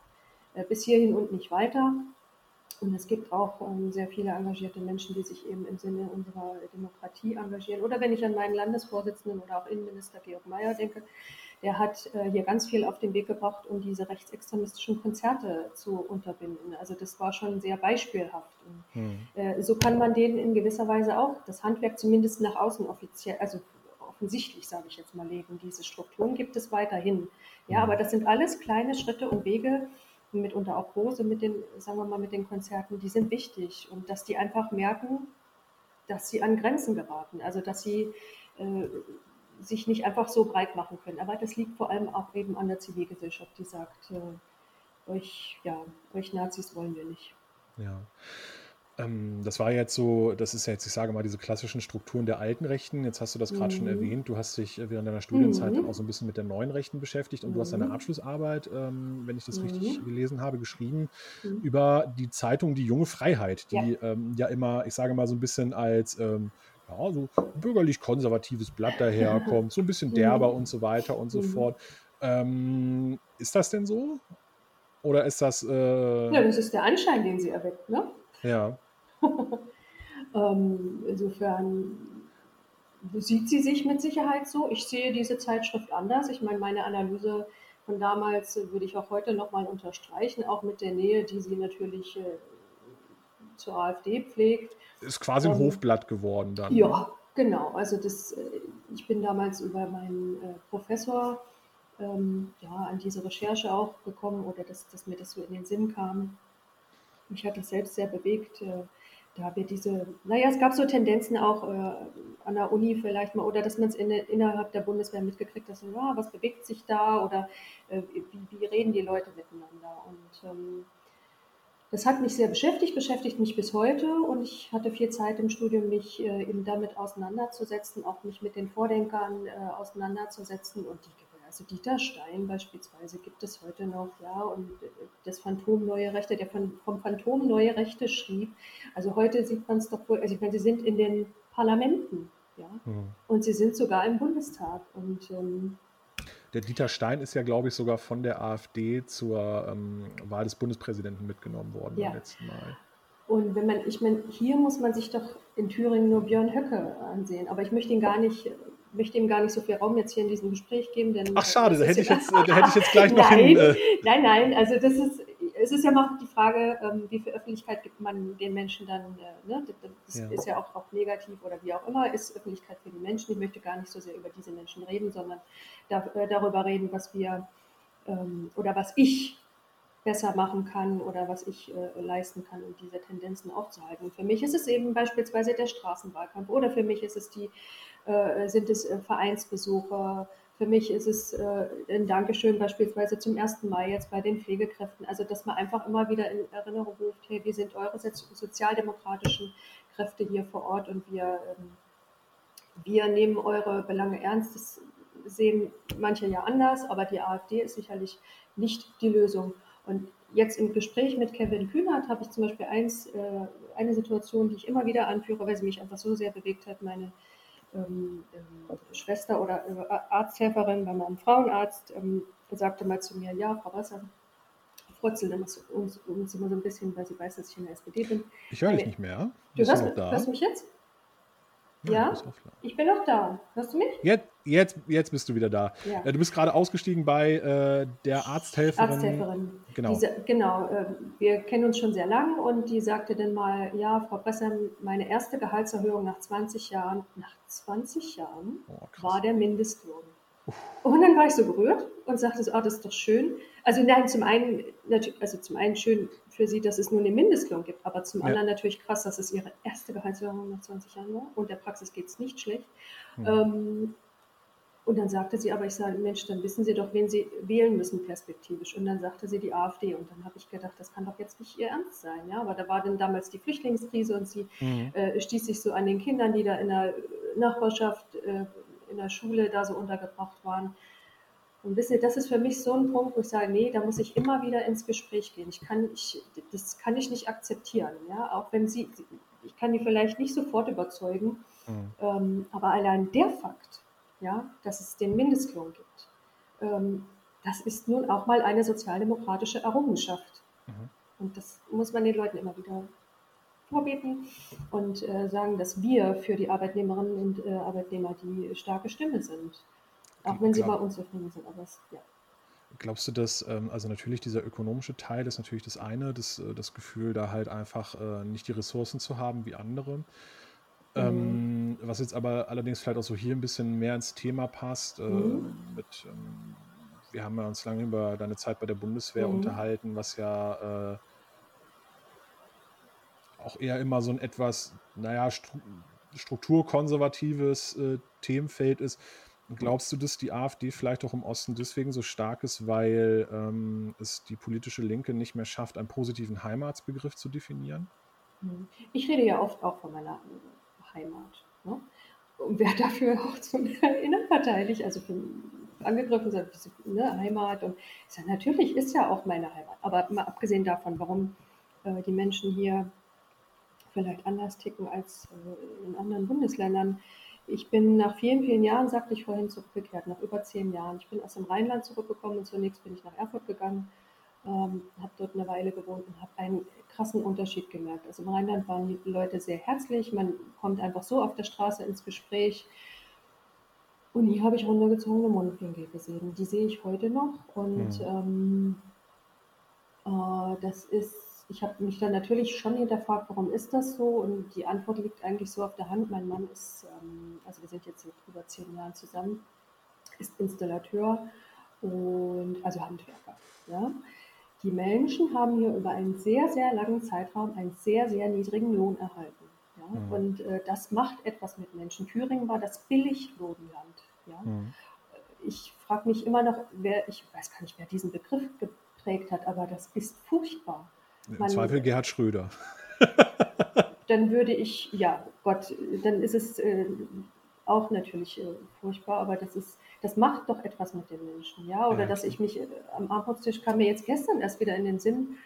äh, bis hierhin und nicht weiter. Und es gibt auch ähm, sehr viele engagierte Menschen, die sich eben im Sinne unserer Demokratie engagieren. Oder wenn ich an meinen Landesvorsitzenden oder auch Innenminister Georg Mayer denke, der hat äh, hier ganz viel auf den Weg gebracht, um diese rechtsextremistischen Konzerte zu unterbinden. Also das war schon sehr beispielhaft. Und, hm. äh, so kann man denen in gewisser Weise auch das Handwerk zumindest nach außen offiziell, also offensichtlich, sage ich jetzt mal, legen. Diese Strukturen gibt es weiterhin. Ja, hm. aber das sind alles kleine Schritte und Wege, mitunter auch große mit den, sagen wir mal, mit den Konzerten, die sind wichtig und dass die einfach merken, dass sie an Grenzen geraten, also dass sie äh, sich nicht einfach so breit machen können. Aber das liegt vor allem auch eben an der Zivilgesellschaft, die sagt, äh, euch, ja, euch Nazis wollen wir nicht. Ja. Ähm, das war jetzt so, das ist ja jetzt, ich sage mal, diese klassischen Strukturen der alten Rechten. Jetzt hast du das gerade mhm. schon erwähnt. Du hast dich während deiner Studienzeit mhm. auch so ein bisschen mit der neuen Rechten beschäftigt und mhm. du hast deine mhm. Abschlussarbeit, ähm, wenn ich das richtig mhm. gelesen habe, geschrieben mhm. über die Zeitung Die Junge Freiheit, die ja, ähm, ja immer, ich sage mal, so ein bisschen als ähm, ja, so bürgerlich-konservatives Blatt daherkommt, (laughs) so ein bisschen derber und so weiter und so fort. Ähm, ist das denn so? Oder ist das. Äh... Ja, das ist der Anschein, den sie erweckt, ne? Ja. Ähm, insofern sieht sie sich mit Sicherheit so. Ich sehe diese Zeitschrift anders. Ich meine, meine Analyse von damals würde ich auch heute nochmal unterstreichen, auch mit der Nähe, die sie natürlich äh, zur AfD pflegt. Ist quasi ein ähm, Hofblatt geworden dann. Ja, genau. Also das, äh, ich bin damals über meinen äh, Professor ähm, ja, an diese Recherche auch gekommen oder dass, dass mir das so in den Sinn kam. Mich hat das selbst sehr bewegt. Äh, da wir diese, naja, es gab so Tendenzen auch äh, an der Uni vielleicht mal, oder dass man es in, innerhalb der Bundeswehr mitgekriegt hat, so, ja, was bewegt sich da? Oder äh, wie, wie, reden die Leute miteinander. Und ähm, das hat mich sehr beschäftigt, beschäftigt mich bis heute. Und ich hatte viel Zeit im Studium, mich äh, eben damit auseinanderzusetzen, auch mich mit den Vordenkern äh, auseinanderzusetzen. Und die also Dieter Stein beispielsweise gibt es heute noch, ja, und das Phantom Neue Rechte, der von, vom Phantom Neue Rechte schrieb. Also heute sieht man es doch wohl, also ich meine, sie sind in den Parlamenten, ja, mhm. und sie sind sogar im Bundestag. Und ähm, der Dieter Stein ist ja, glaube ich, sogar von der AfD zur ähm, Wahl des Bundespräsidenten mitgenommen worden ja. beim letzten Mal. Und wenn man, ich meine, hier muss man sich doch in Thüringen nur Björn Höcke ansehen, aber ich möchte ihn gar nicht möchte ihm gar nicht so viel Raum jetzt hier in diesem Gespräch geben. Denn Ach schade, da hätte, ich jetzt, da hätte ich jetzt gleich (laughs) noch nein, hin. Äh nein, nein, also das ist, es ist ja noch die Frage, ähm, wie viel Öffentlichkeit gibt man den Menschen dann, äh, ne? das ja. ist ja auch, auch negativ oder wie auch immer, ist Öffentlichkeit für die Menschen. Ich möchte gar nicht so sehr über diese Menschen reden, sondern da, äh, darüber reden, was wir ähm, oder was ich besser machen kann oder was ich äh, leisten kann, um diese Tendenzen aufzuhalten. Und für mich ist es eben beispielsweise der Straßenwahlkampf oder für mich ist es die äh, sind es äh, Vereinsbesuche. Für mich ist es äh, ein Dankeschön beispielsweise zum 1. Mai jetzt bei den Pflegekräften. Also, dass man einfach immer wieder in Erinnerung ruft, hey, wir sind eure sozialdemokratischen Kräfte hier vor Ort und wir, ähm, wir nehmen eure Belange ernst. Das sehen manche ja anders, aber die AfD ist sicherlich nicht die Lösung. Und jetzt im Gespräch mit Kevin Kühnert habe ich zum Beispiel eins, äh, eine Situation, die ich immer wieder anführe, weil sie mich einfach so sehr bewegt hat. Meine ähm, ähm, Schwester oder äh, Arzthelferin bei meinem Frauenarzt ähm, sagte mal zu mir, ja, Frau Wasser, immer so, uns, uns, immer so ein bisschen, weil sie weiß, dass ich in der SPD bin. Ich höre dich nicht mehr. Du hörst, da? hörst mich jetzt? Ja, ich bin noch da. Hörst du mich? Jetzt, jetzt, jetzt bist du wieder da. Ja. Äh, du bist gerade ausgestiegen bei äh, der Arzthelferin. Arzthelferin. Genau. Diese, genau. Äh, wir kennen uns schon sehr lang und die sagte dann mal, ja, Frau Bresser, meine erste Gehaltserhöhung nach 20 Jahren, nach 20 Jahren oh, war der Mindestlohn. Und dann war ich so berührt und sagte so, oh, das ist doch schön. Also nein, zum einen, also zum einen schön für sie, dass es nur einen Mindestlohn gibt, aber zum ja. anderen natürlich krass, dass es ihre erste Gehaltserhöhung nach 20 Jahren war und der Praxis geht es nicht schlecht. Mhm. Ähm, und dann sagte sie, aber ich sage, Mensch, dann wissen Sie doch, wen Sie wählen müssen perspektivisch. Und dann sagte sie die AfD. Und dann habe ich gedacht, das kann doch jetzt nicht Ihr Ernst sein. Ja, aber da war dann damals die Flüchtlingskrise und sie mhm. äh, stieß sich so an den Kindern, die da in der Nachbarschaft äh, in der Schule da so untergebracht waren. Und wisst ihr, das ist für mich so ein Punkt, wo ich sage, nee, da muss ich immer wieder ins Gespräch gehen. Ich kann, ich, das kann ich nicht akzeptieren. Ja? Auch wenn sie, ich kann die vielleicht nicht sofort überzeugen, mhm. ähm, aber allein der Fakt, ja, dass es den Mindestlohn gibt. Ähm, das ist nun auch mal eine sozialdemokratische Errungenschaft. Mhm. Und das muss man den Leuten immer wieder vorbeten und äh, sagen, dass wir für die Arbeitnehmerinnen und äh, Arbeitnehmer die starke Stimme sind. Auch wenn sie Glaub, mal unzufrieden sind. Aber es, ja. Glaubst du, dass, ähm, also natürlich dieser ökonomische Teil ist natürlich das eine, das, äh, das Gefühl, da halt einfach äh, nicht die Ressourcen zu haben wie andere. Ähm, mhm. was jetzt aber allerdings vielleicht auch so hier ein bisschen mehr ins Thema passt, äh, mhm. mit, ähm, wir haben ja uns lange über deine Zeit bei der Bundeswehr mhm. unterhalten, was ja auch eher immer so ein etwas, naja, stru strukturkonservatives äh, Themenfeld ist. Glaubst du, dass die AfD vielleicht auch im Osten deswegen so stark ist, weil ähm, es die politische Linke nicht mehr schafft, einen positiven Heimatsbegriff zu definieren? Mhm. Ich rede ja oft auch von meiner Heimat. Ne? Und wer (laughs) dafür auch zum innerparteilich, also angegriffen sind, ne, Heimat. Und ja, natürlich ist ja auch meine Heimat. Aber mal abgesehen davon, warum äh, die Menschen hier vielleicht anders ticken als äh, in anderen Bundesländern. Ich bin nach vielen, vielen Jahren, sagte ich vorhin, zurückgekehrt, nach über zehn Jahren. Ich bin aus dem Rheinland zurückgekommen und zunächst bin ich nach Erfurt gegangen, ähm, habe dort eine Weile gewohnt und habe einen krassen Unterschied gemerkt. Also im Rheinland waren die Leute sehr herzlich, man kommt einfach so auf der Straße ins Gespräch. Und hier habe ich runtergezogene Mundwinkel gesehen. Die sehe ich heute noch. Und mhm. ähm, äh, das ist, ich habe mich dann natürlich schon hinterfragt, warum ist das so? Und die Antwort liegt eigentlich so auf der Hand. Mein Mann ist, ähm, also wir sind jetzt seit über zehn Jahren zusammen, ist Installateur und also Handwerker. Ja? Die Menschen haben hier über einen sehr, sehr langen Zeitraum einen sehr, sehr niedrigen Lohn erhalten. Ja? Mhm. Und äh, das macht etwas mit Menschen. Thüringen war das Billiglohnland. Ja? Mhm. Ich frage mich immer noch, wer, ich weiß gar nicht, wer diesen Begriff geprägt hat, aber das ist furchtbar. Im Man, Zweifel Gerhard Schröder. (laughs) dann würde ich, ja, Gott, dann ist es äh, auch natürlich äh, furchtbar, aber das ist, das macht doch etwas mit den Menschen, ja. Oder ja, dass ich mich äh, am Abendstisch kam mir jetzt gestern erst wieder in den Sinn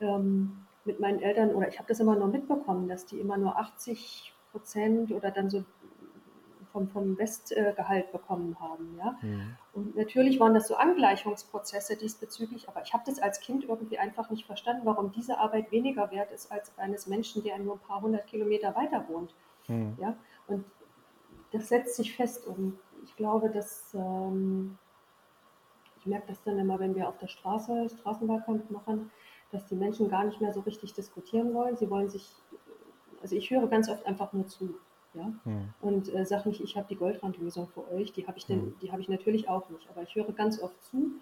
ähm, mit meinen Eltern, oder ich habe das immer nur mitbekommen, dass die immer nur 80 Prozent oder dann so vom, vom Westgehalt äh, bekommen haben, ja. Mhm. Und natürlich waren das so Angleichungsprozesse diesbezüglich, aber ich habe das als Kind irgendwie einfach nicht verstanden, warum diese Arbeit weniger wert ist als eines Menschen, der nur ein paar hundert Kilometer weiter wohnt. Mhm. Ja? Und das setzt sich fest und ich glaube, dass ähm, ich merke das dann immer, wenn wir auf der Straße Straßenwahlkampf machen, dass die Menschen gar nicht mehr so richtig diskutieren wollen. Sie wollen sich, also ich höre ganz oft einfach nur zu. Ja? Hm. Und äh, sage nicht, ich habe die Goldrandlösung für euch, die habe ich, hm. die habe ich natürlich auch nicht, aber ich höre ganz oft zu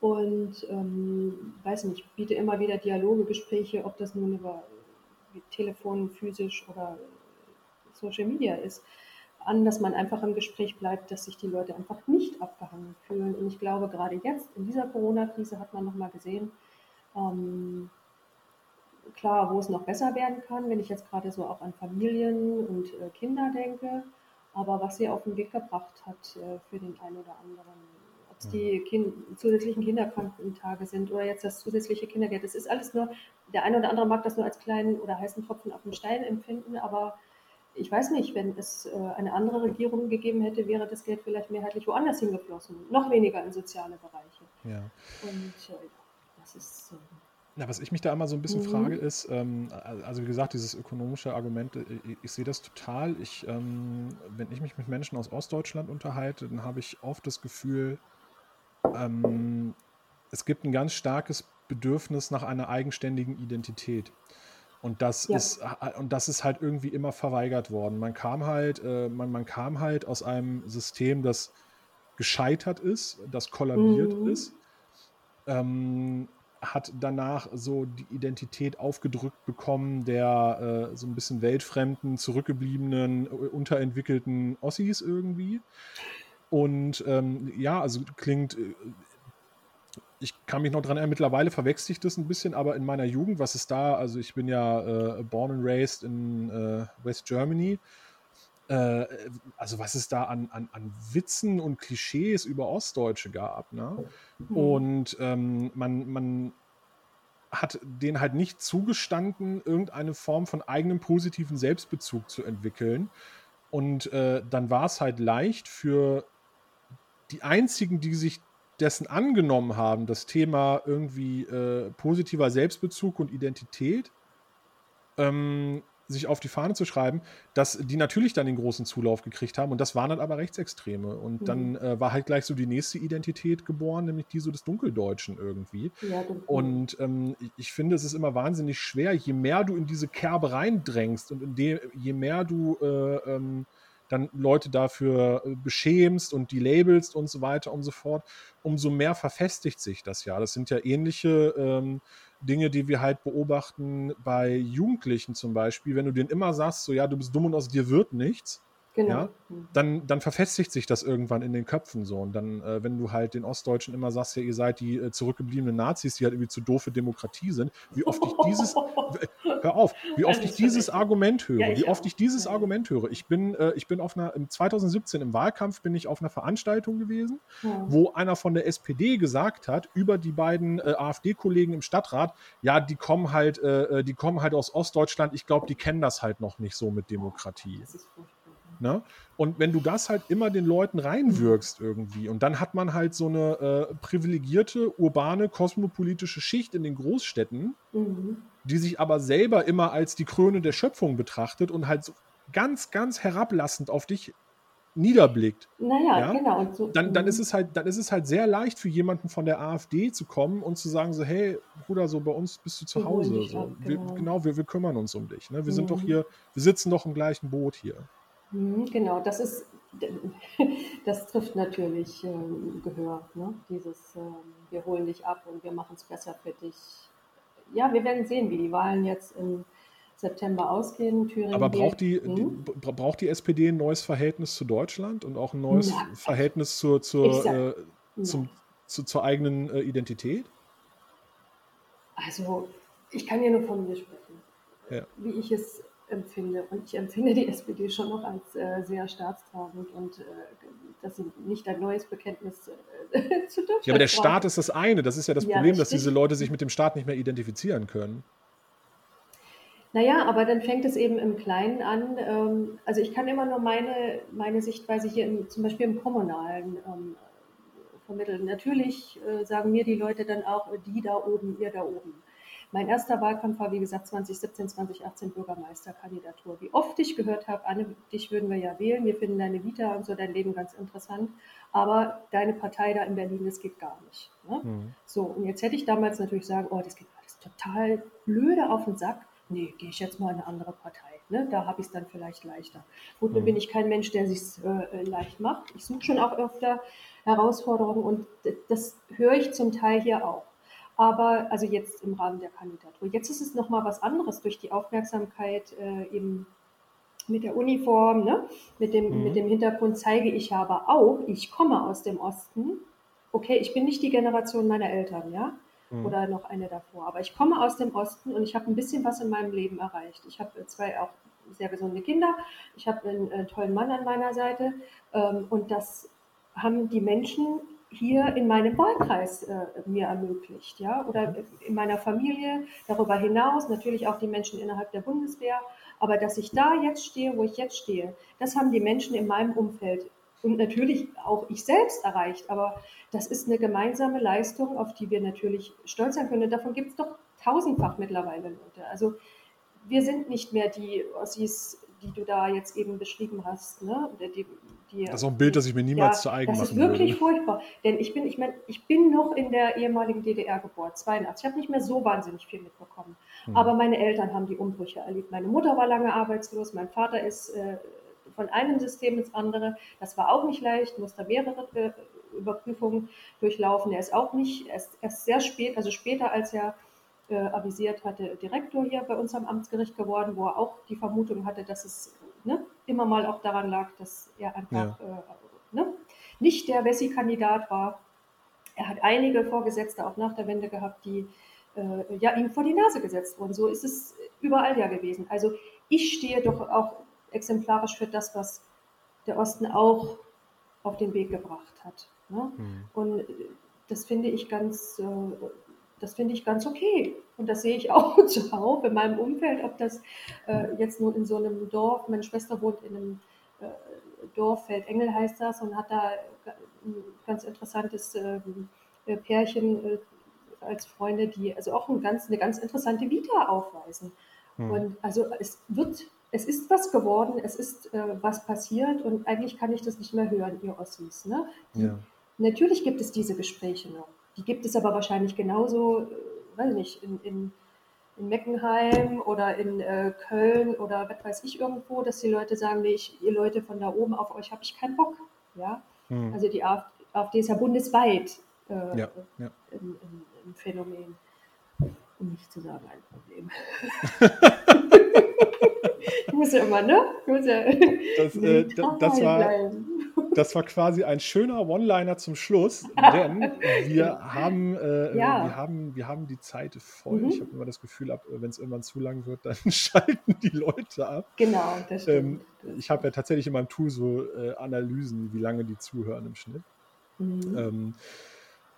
und ähm, weiß nicht, biete immer wieder Dialoge, Gespräche, ob das nun über Telefon, physisch oder Social Media ist an, dass man einfach im Gespräch bleibt, dass sich die Leute einfach nicht abgehangen fühlen. Und ich glaube, gerade jetzt in dieser Corona-Krise hat man nochmal gesehen, ähm, klar, wo es noch besser werden kann, wenn ich jetzt gerade so auch an Familien und äh, Kinder denke, aber was sie auf den Weg gebracht hat äh, für den einen oder anderen, ob es die kind zusätzlichen Kinderkrankentage sind oder jetzt das zusätzliche Kindergeld, das ist alles nur, der eine oder andere mag das nur als kleinen oder heißen Tropfen auf dem Stein empfinden, aber ich weiß nicht, wenn es äh, eine andere Regierung gegeben hätte, wäre das Geld vielleicht mehrheitlich woanders hingeflossen, noch weniger in soziale Bereiche. Ja. Und äh, das ist. Äh, na, was ich mich da immer so ein bisschen mhm. frage, ist, ähm, also wie gesagt, dieses ökonomische Argument, ich, äh, ich sehe das total. Ich, ähm, wenn ich mich mit Menschen aus Ostdeutschland unterhalte, dann habe ich oft das Gefühl, ähm, es gibt ein ganz starkes Bedürfnis nach einer eigenständigen Identität. Und das, ja. ist, und das ist halt irgendwie immer verweigert worden. Man kam halt, äh, man, man kam halt aus einem System, das gescheitert ist, das kollabiert mhm. ist, ähm, hat danach so die Identität aufgedrückt bekommen der äh, so ein bisschen weltfremden, zurückgebliebenen, unterentwickelten Ossis irgendwie. Und ähm, ja, also klingt äh, ich kann mich noch dran erinnern, mittlerweile verwechsel ich das ein bisschen, aber in meiner Jugend, was ist da? Also ich bin ja äh, born and raised in äh, West Germany. Äh, also was es da an, an, an Witzen und Klischees über Ostdeutsche gab. Ne? Mhm. Und ähm, man, man hat denen halt nicht zugestanden, irgendeine Form von eigenem positiven Selbstbezug zu entwickeln. Und äh, dann war es halt leicht für die einzigen, die sich dessen angenommen haben, das Thema irgendwie äh, positiver Selbstbezug und Identität, ähm, sich auf die Fahne zu schreiben, dass die natürlich dann den großen Zulauf gekriegt haben und das waren dann aber Rechtsextreme. Und mhm. dann äh, war halt gleich so die nächste Identität geboren, nämlich die so des Dunkeldeutschen irgendwie. Ja, und ähm, ich finde, es ist immer wahnsinnig schwer, je mehr du in diese Kerbe reindrängst und in je mehr du äh, ähm, dann Leute dafür äh, beschämst und die labelst und so weiter und so fort, umso mehr verfestigt sich das ja. Das sind ja ähnliche ähm, Dinge, die wir halt beobachten bei Jugendlichen zum Beispiel, wenn du denen immer sagst, so ja, du bist dumm und aus dir wird nichts, Genau. Ja, mhm. dann, dann verfestigt sich das irgendwann in den Köpfen so. Und dann, äh, wenn du halt den Ostdeutschen immer sagst, ja, ihr seid die äh, zurückgebliebenen Nazis, die halt irgendwie zu doof für Demokratie sind, wie oft ich dieses, (laughs) hör auf, wie oft ich dieses Argument höre, ja, wie oft ich dieses Argument höre. Ich bin, äh, ich bin auf einer, im 2017 im Wahlkampf bin ich auf einer Veranstaltung gewesen, wo einer von der SPD gesagt hat, über die beiden äh, AfD-Kollegen im Stadtrat, ja, die kommen halt, äh, äh, die kommen halt aus Ostdeutschland, ich glaube, die kennen das halt noch nicht so mit Demokratie. Das ist furchtbar. Ne? Und wenn du das halt immer den Leuten reinwirkst irgendwie und dann hat man halt so eine äh, privilegierte, urbane, kosmopolitische Schicht in den Großstädten, mhm. die sich aber selber immer als die Krone der Schöpfung betrachtet und halt so ganz, ganz herablassend auf dich niederblickt. Naja, ja? genau. So, dann, dann, mhm. ist es halt, dann ist es halt sehr leicht für jemanden von der AfD zu kommen und zu sagen: so, hey, Bruder, so bei uns bist du zu Hause. So. Ab, genau, wir, genau wir, wir, kümmern uns um dich. Ne? Wir mhm. sind doch mhm. hier, wir sitzen doch im gleichen Boot hier. Mhm, genau, das ist, (laughs) das trifft natürlich ähm, Gehör, ne? dieses ähm, wir holen dich ab und wir machen es besser für dich. Ja, wir werden sehen, wie die Wahlen jetzt im September ausgehen. Thüringen Aber braucht die, hm? die, braucht die SPD ein neues Verhältnis zu Deutschland und auch ein neues ja. Verhältnis zur, zur, sag, äh, zum, zu, zur eigenen äh, Identität? Also, ich kann ja nur von mir sprechen. Ja. Wie ich es empfinde. Und ich empfinde die (laughs) SPD schon noch als äh, sehr staatstragend und äh, dass sie nicht ein neues Bekenntnis äh, (laughs) zu Deutschland Ja, aber der Staat ist das eine. Das ist ja das ja, Problem, dass diese Leute sich mit dem Staat nicht mehr identifizieren können. Naja, aber dann fängt es eben im Kleinen an. Ähm, also ich kann immer nur meine, meine Sichtweise hier im, zum Beispiel im Kommunalen ähm, vermitteln. Natürlich äh, sagen mir die Leute dann auch, die da oben, ihr da oben. Mein erster Wahlkampf war, wie gesagt, 2017, 2018 Bürgermeisterkandidatur. Wie oft ich gehört habe, Anne, dich würden wir ja wählen, wir finden deine Vita und so dein Leben ganz interessant, aber deine Partei da in Berlin, das geht gar nicht. Ne? Mhm. So, und jetzt hätte ich damals natürlich sagen, oh, das geht alles total blöde auf den Sack. Nee, gehe ich jetzt mal in eine andere Partei. Ne? Da habe ich es dann vielleicht leichter. Gut, nun mhm. bin ich kein Mensch, der sich äh, leicht macht. Ich suche schon auch öfter Herausforderungen und das höre ich zum Teil hier auch. Aber also jetzt im Rahmen der Kandidatur. Jetzt ist es nochmal was anderes durch die Aufmerksamkeit äh, eben mit der Uniform, ne? mit, dem, mhm. mit dem Hintergrund zeige ich aber auch, ich komme aus dem Osten. Okay, ich bin nicht die Generation meiner Eltern, ja, mhm. oder noch eine davor, aber ich komme aus dem Osten und ich habe ein bisschen was in meinem Leben erreicht. Ich habe zwei auch sehr gesunde Kinder, ich habe einen, einen, tollen Mann an meiner Seite ähm, und das haben die Menschen hier in meinem Wahlkreis äh, mir ermöglicht, ja, oder mhm. in meiner Familie, darüber hinaus, natürlich auch die Menschen innerhalb der Bundeswehr, aber dass ich da jetzt stehe, wo ich jetzt stehe, das haben die Menschen in meinem Umfeld und natürlich auch ich selbst erreicht, aber das ist eine gemeinsame Leistung, auf die wir natürlich stolz sein können. Und davon gibt es doch tausendfach mittlerweile Leute. Also wir sind nicht mehr die Ossis, die du da jetzt eben beschrieben hast, ne? Die, die, das ist auch ein Bild, das ich mir niemals ja, zu eigen machen würde. Das ist wirklich würde. furchtbar. Denn ich bin, ich meine, ich bin noch in der ehemaligen DDR geboren, 82. Ich habe nicht mehr so wahnsinnig viel mitbekommen. Hm. Aber meine Eltern haben die Umbrüche erlebt. Meine Mutter war lange arbeitslos, mein Vater ist äh, von einem System ins andere. Das war auch nicht leicht, musste mehrere äh, Überprüfungen durchlaufen. Er ist auch nicht, er ist erst sehr spät, also später als er äh, avisiert hatte, Direktor hier bei uns am Amtsgericht geworden, wo er auch die Vermutung hatte, dass es ne, immer mal auch daran lag, dass er einfach ja. äh, ne, nicht der Wessi-Kandidat war. Er hat einige Vorgesetzte auch nach der Wende gehabt, die äh, ja ihm vor die Nase gesetzt wurden. So ist es überall ja gewesen. Also ich stehe doch auch exemplarisch für das, was der Osten auch auf den Weg gebracht hat. Ne? Mhm. Und das finde ich ganz, äh, das finde ich ganz okay. Und das sehe ich (laughs) auch zuhauf in meinem Umfeld, ob das äh, jetzt nur in so einem Dorf, meine Schwester wohnt in einem Dorffeld Engel heißt das und hat da ein ganz interessantes ähm, Pärchen als Freunde, die also auch ein ganz, eine ganz interessante Vita aufweisen. Hm. Und also es wird, es ist was geworden, es ist äh, was passiert und eigentlich kann ich das nicht mehr hören, ihr Ossis. Ne? Ja. Natürlich gibt es diese Gespräche noch. Die gibt es aber wahrscheinlich genauso, äh, weiß nicht, in, in, in Meckenheim oder in äh, Köln oder was weiß ich irgendwo, dass die Leute sagen, nee, ich, ihr Leute von da oben auf euch habe ich keinen Bock. Ja? Hm. Also die AfD, AfD ist ja bundesweit äh, ja, ja. Im, im Phänomen um nicht zu sagen ein Problem. (laughs) ich muss ja immer, ne? Ich muss ja das, äh, das, war, das war quasi ein schöner One-Liner zum Schluss, (laughs) denn wir haben, äh, ja. wir haben, wir haben die Zeit voll. Mhm. Ich habe immer das Gefühl, wenn es irgendwann zu lang wird, (laughs) dann schalten die Leute ab. Genau, das stimmt. Ähm, ich habe ja tatsächlich in meinem Tool so äh, Analysen, wie lange die zuhören im Schnitt. Mhm. Ähm,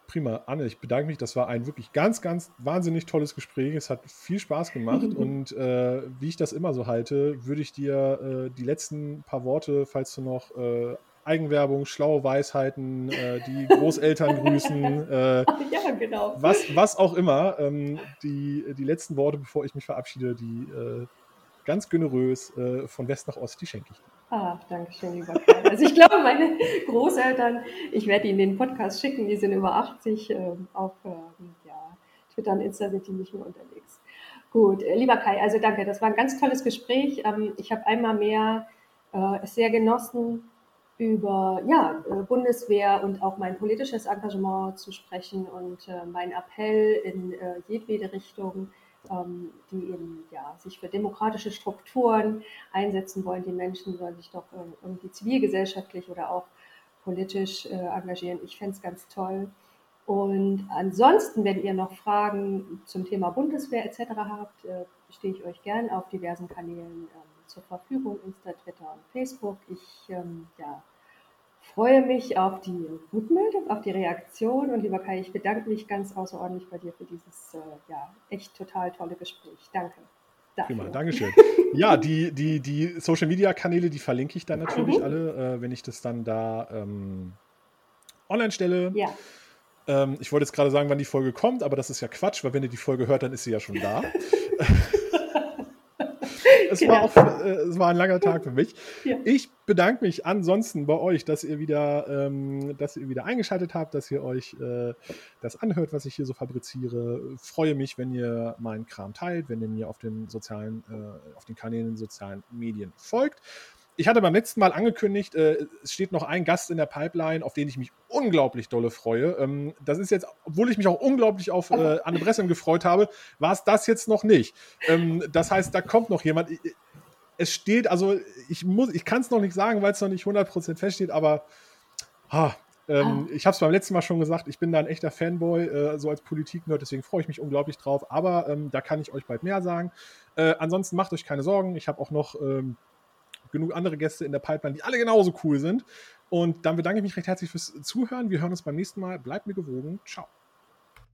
prima. Anne, ich bedanke mich. Das war ein wirklich ganz, ganz wahnsinnig tolles Gespräch. Es hat viel Spaß gemacht. (laughs) und äh, wie ich das immer so halte, würde ich dir äh, die letzten paar Worte, falls du noch äh, Eigenwerbung, schlaue Weisheiten, äh, die (laughs) Großeltern grüßen, äh, (laughs) ja, genau. was, was auch immer, ähm, die, die letzten Worte, bevor ich mich verabschiede, die äh, ganz generös von West nach Ost, die schenke ich dir. Ach, danke schön, lieber Kai. Also ich glaube, meine Großeltern, ich werde ihnen den Podcast schicken, die sind über 80. Äh, auf äh, ja, Twitter und Insta sind die nicht mehr unterwegs. Gut, äh, lieber Kai, also danke, das war ein ganz tolles Gespräch. Ähm, ich habe einmal mehr äh, es sehr genossen, über ja, äh, Bundeswehr und auch mein politisches Engagement zu sprechen und äh, mein Appell in jedwede Richtung ähm, die eben ja, sich für demokratische Strukturen einsetzen wollen. Die Menschen sollen sich doch irgendwie zivilgesellschaftlich oder auch politisch äh, engagieren. Ich fände es ganz toll. Und ansonsten, wenn ihr noch Fragen zum Thema Bundeswehr etc. habt, äh, stehe ich euch gern auf diversen Kanälen ähm, zur Verfügung, Insta, Twitter und Facebook. Ich ähm, ja, freue mich auf die Rückmeldung, auf die Reaktion. Und lieber Kai, ich bedanke mich ganz außerordentlich bei dir für dieses äh, ja, echt total tolle Gespräch. Danke. Dafür. Prima, Dankeschön. (laughs) ja, die, die, die Social Media Kanäle, die verlinke ich dann natürlich mhm. alle, äh, wenn ich das dann da ähm, online stelle. Ja. Ähm, ich wollte jetzt gerade sagen, wann die Folge kommt, aber das ist ja Quatsch, weil wenn ihr die Folge hört, dann ist sie ja schon da. (laughs) (laughs) es, genau. war auch, äh, es war ein langer Tag für mich. Ja. Ich bedanke mich ansonsten bei euch, dass ihr wieder, ähm, dass ihr wieder eingeschaltet habt, dass ihr euch äh, das anhört, was ich hier so fabriziere. Freue mich, wenn ihr meinen Kram teilt, wenn ihr mir auf den sozialen, äh, auf den Kanälen sozialen Medien folgt ich hatte beim letzten Mal angekündigt, äh, es steht noch ein Gast in der Pipeline, auf den ich mich unglaublich dolle freue. Ähm, das ist jetzt, obwohl ich mich auch unglaublich auf äh, Anne Bressem gefreut habe, war es das jetzt noch nicht. Ähm, das heißt, da kommt noch jemand. Es steht, also ich muss, ich kann es noch nicht sagen, weil es noch nicht 100% feststeht, aber ha, ähm, ah. ich habe es beim letzten Mal schon gesagt, ich bin da ein echter Fanboy, äh, so als Politik-Nerd, deswegen freue ich mich unglaublich drauf. Aber ähm, da kann ich euch bald mehr sagen. Äh, ansonsten macht euch keine Sorgen. Ich habe auch noch ähm, genug andere Gäste in der Pipeline, die alle genauso cool sind. Und dann bedanke ich mich recht herzlich fürs Zuhören. Wir hören uns beim nächsten Mal. Bleibt mir gewogen. Ciao.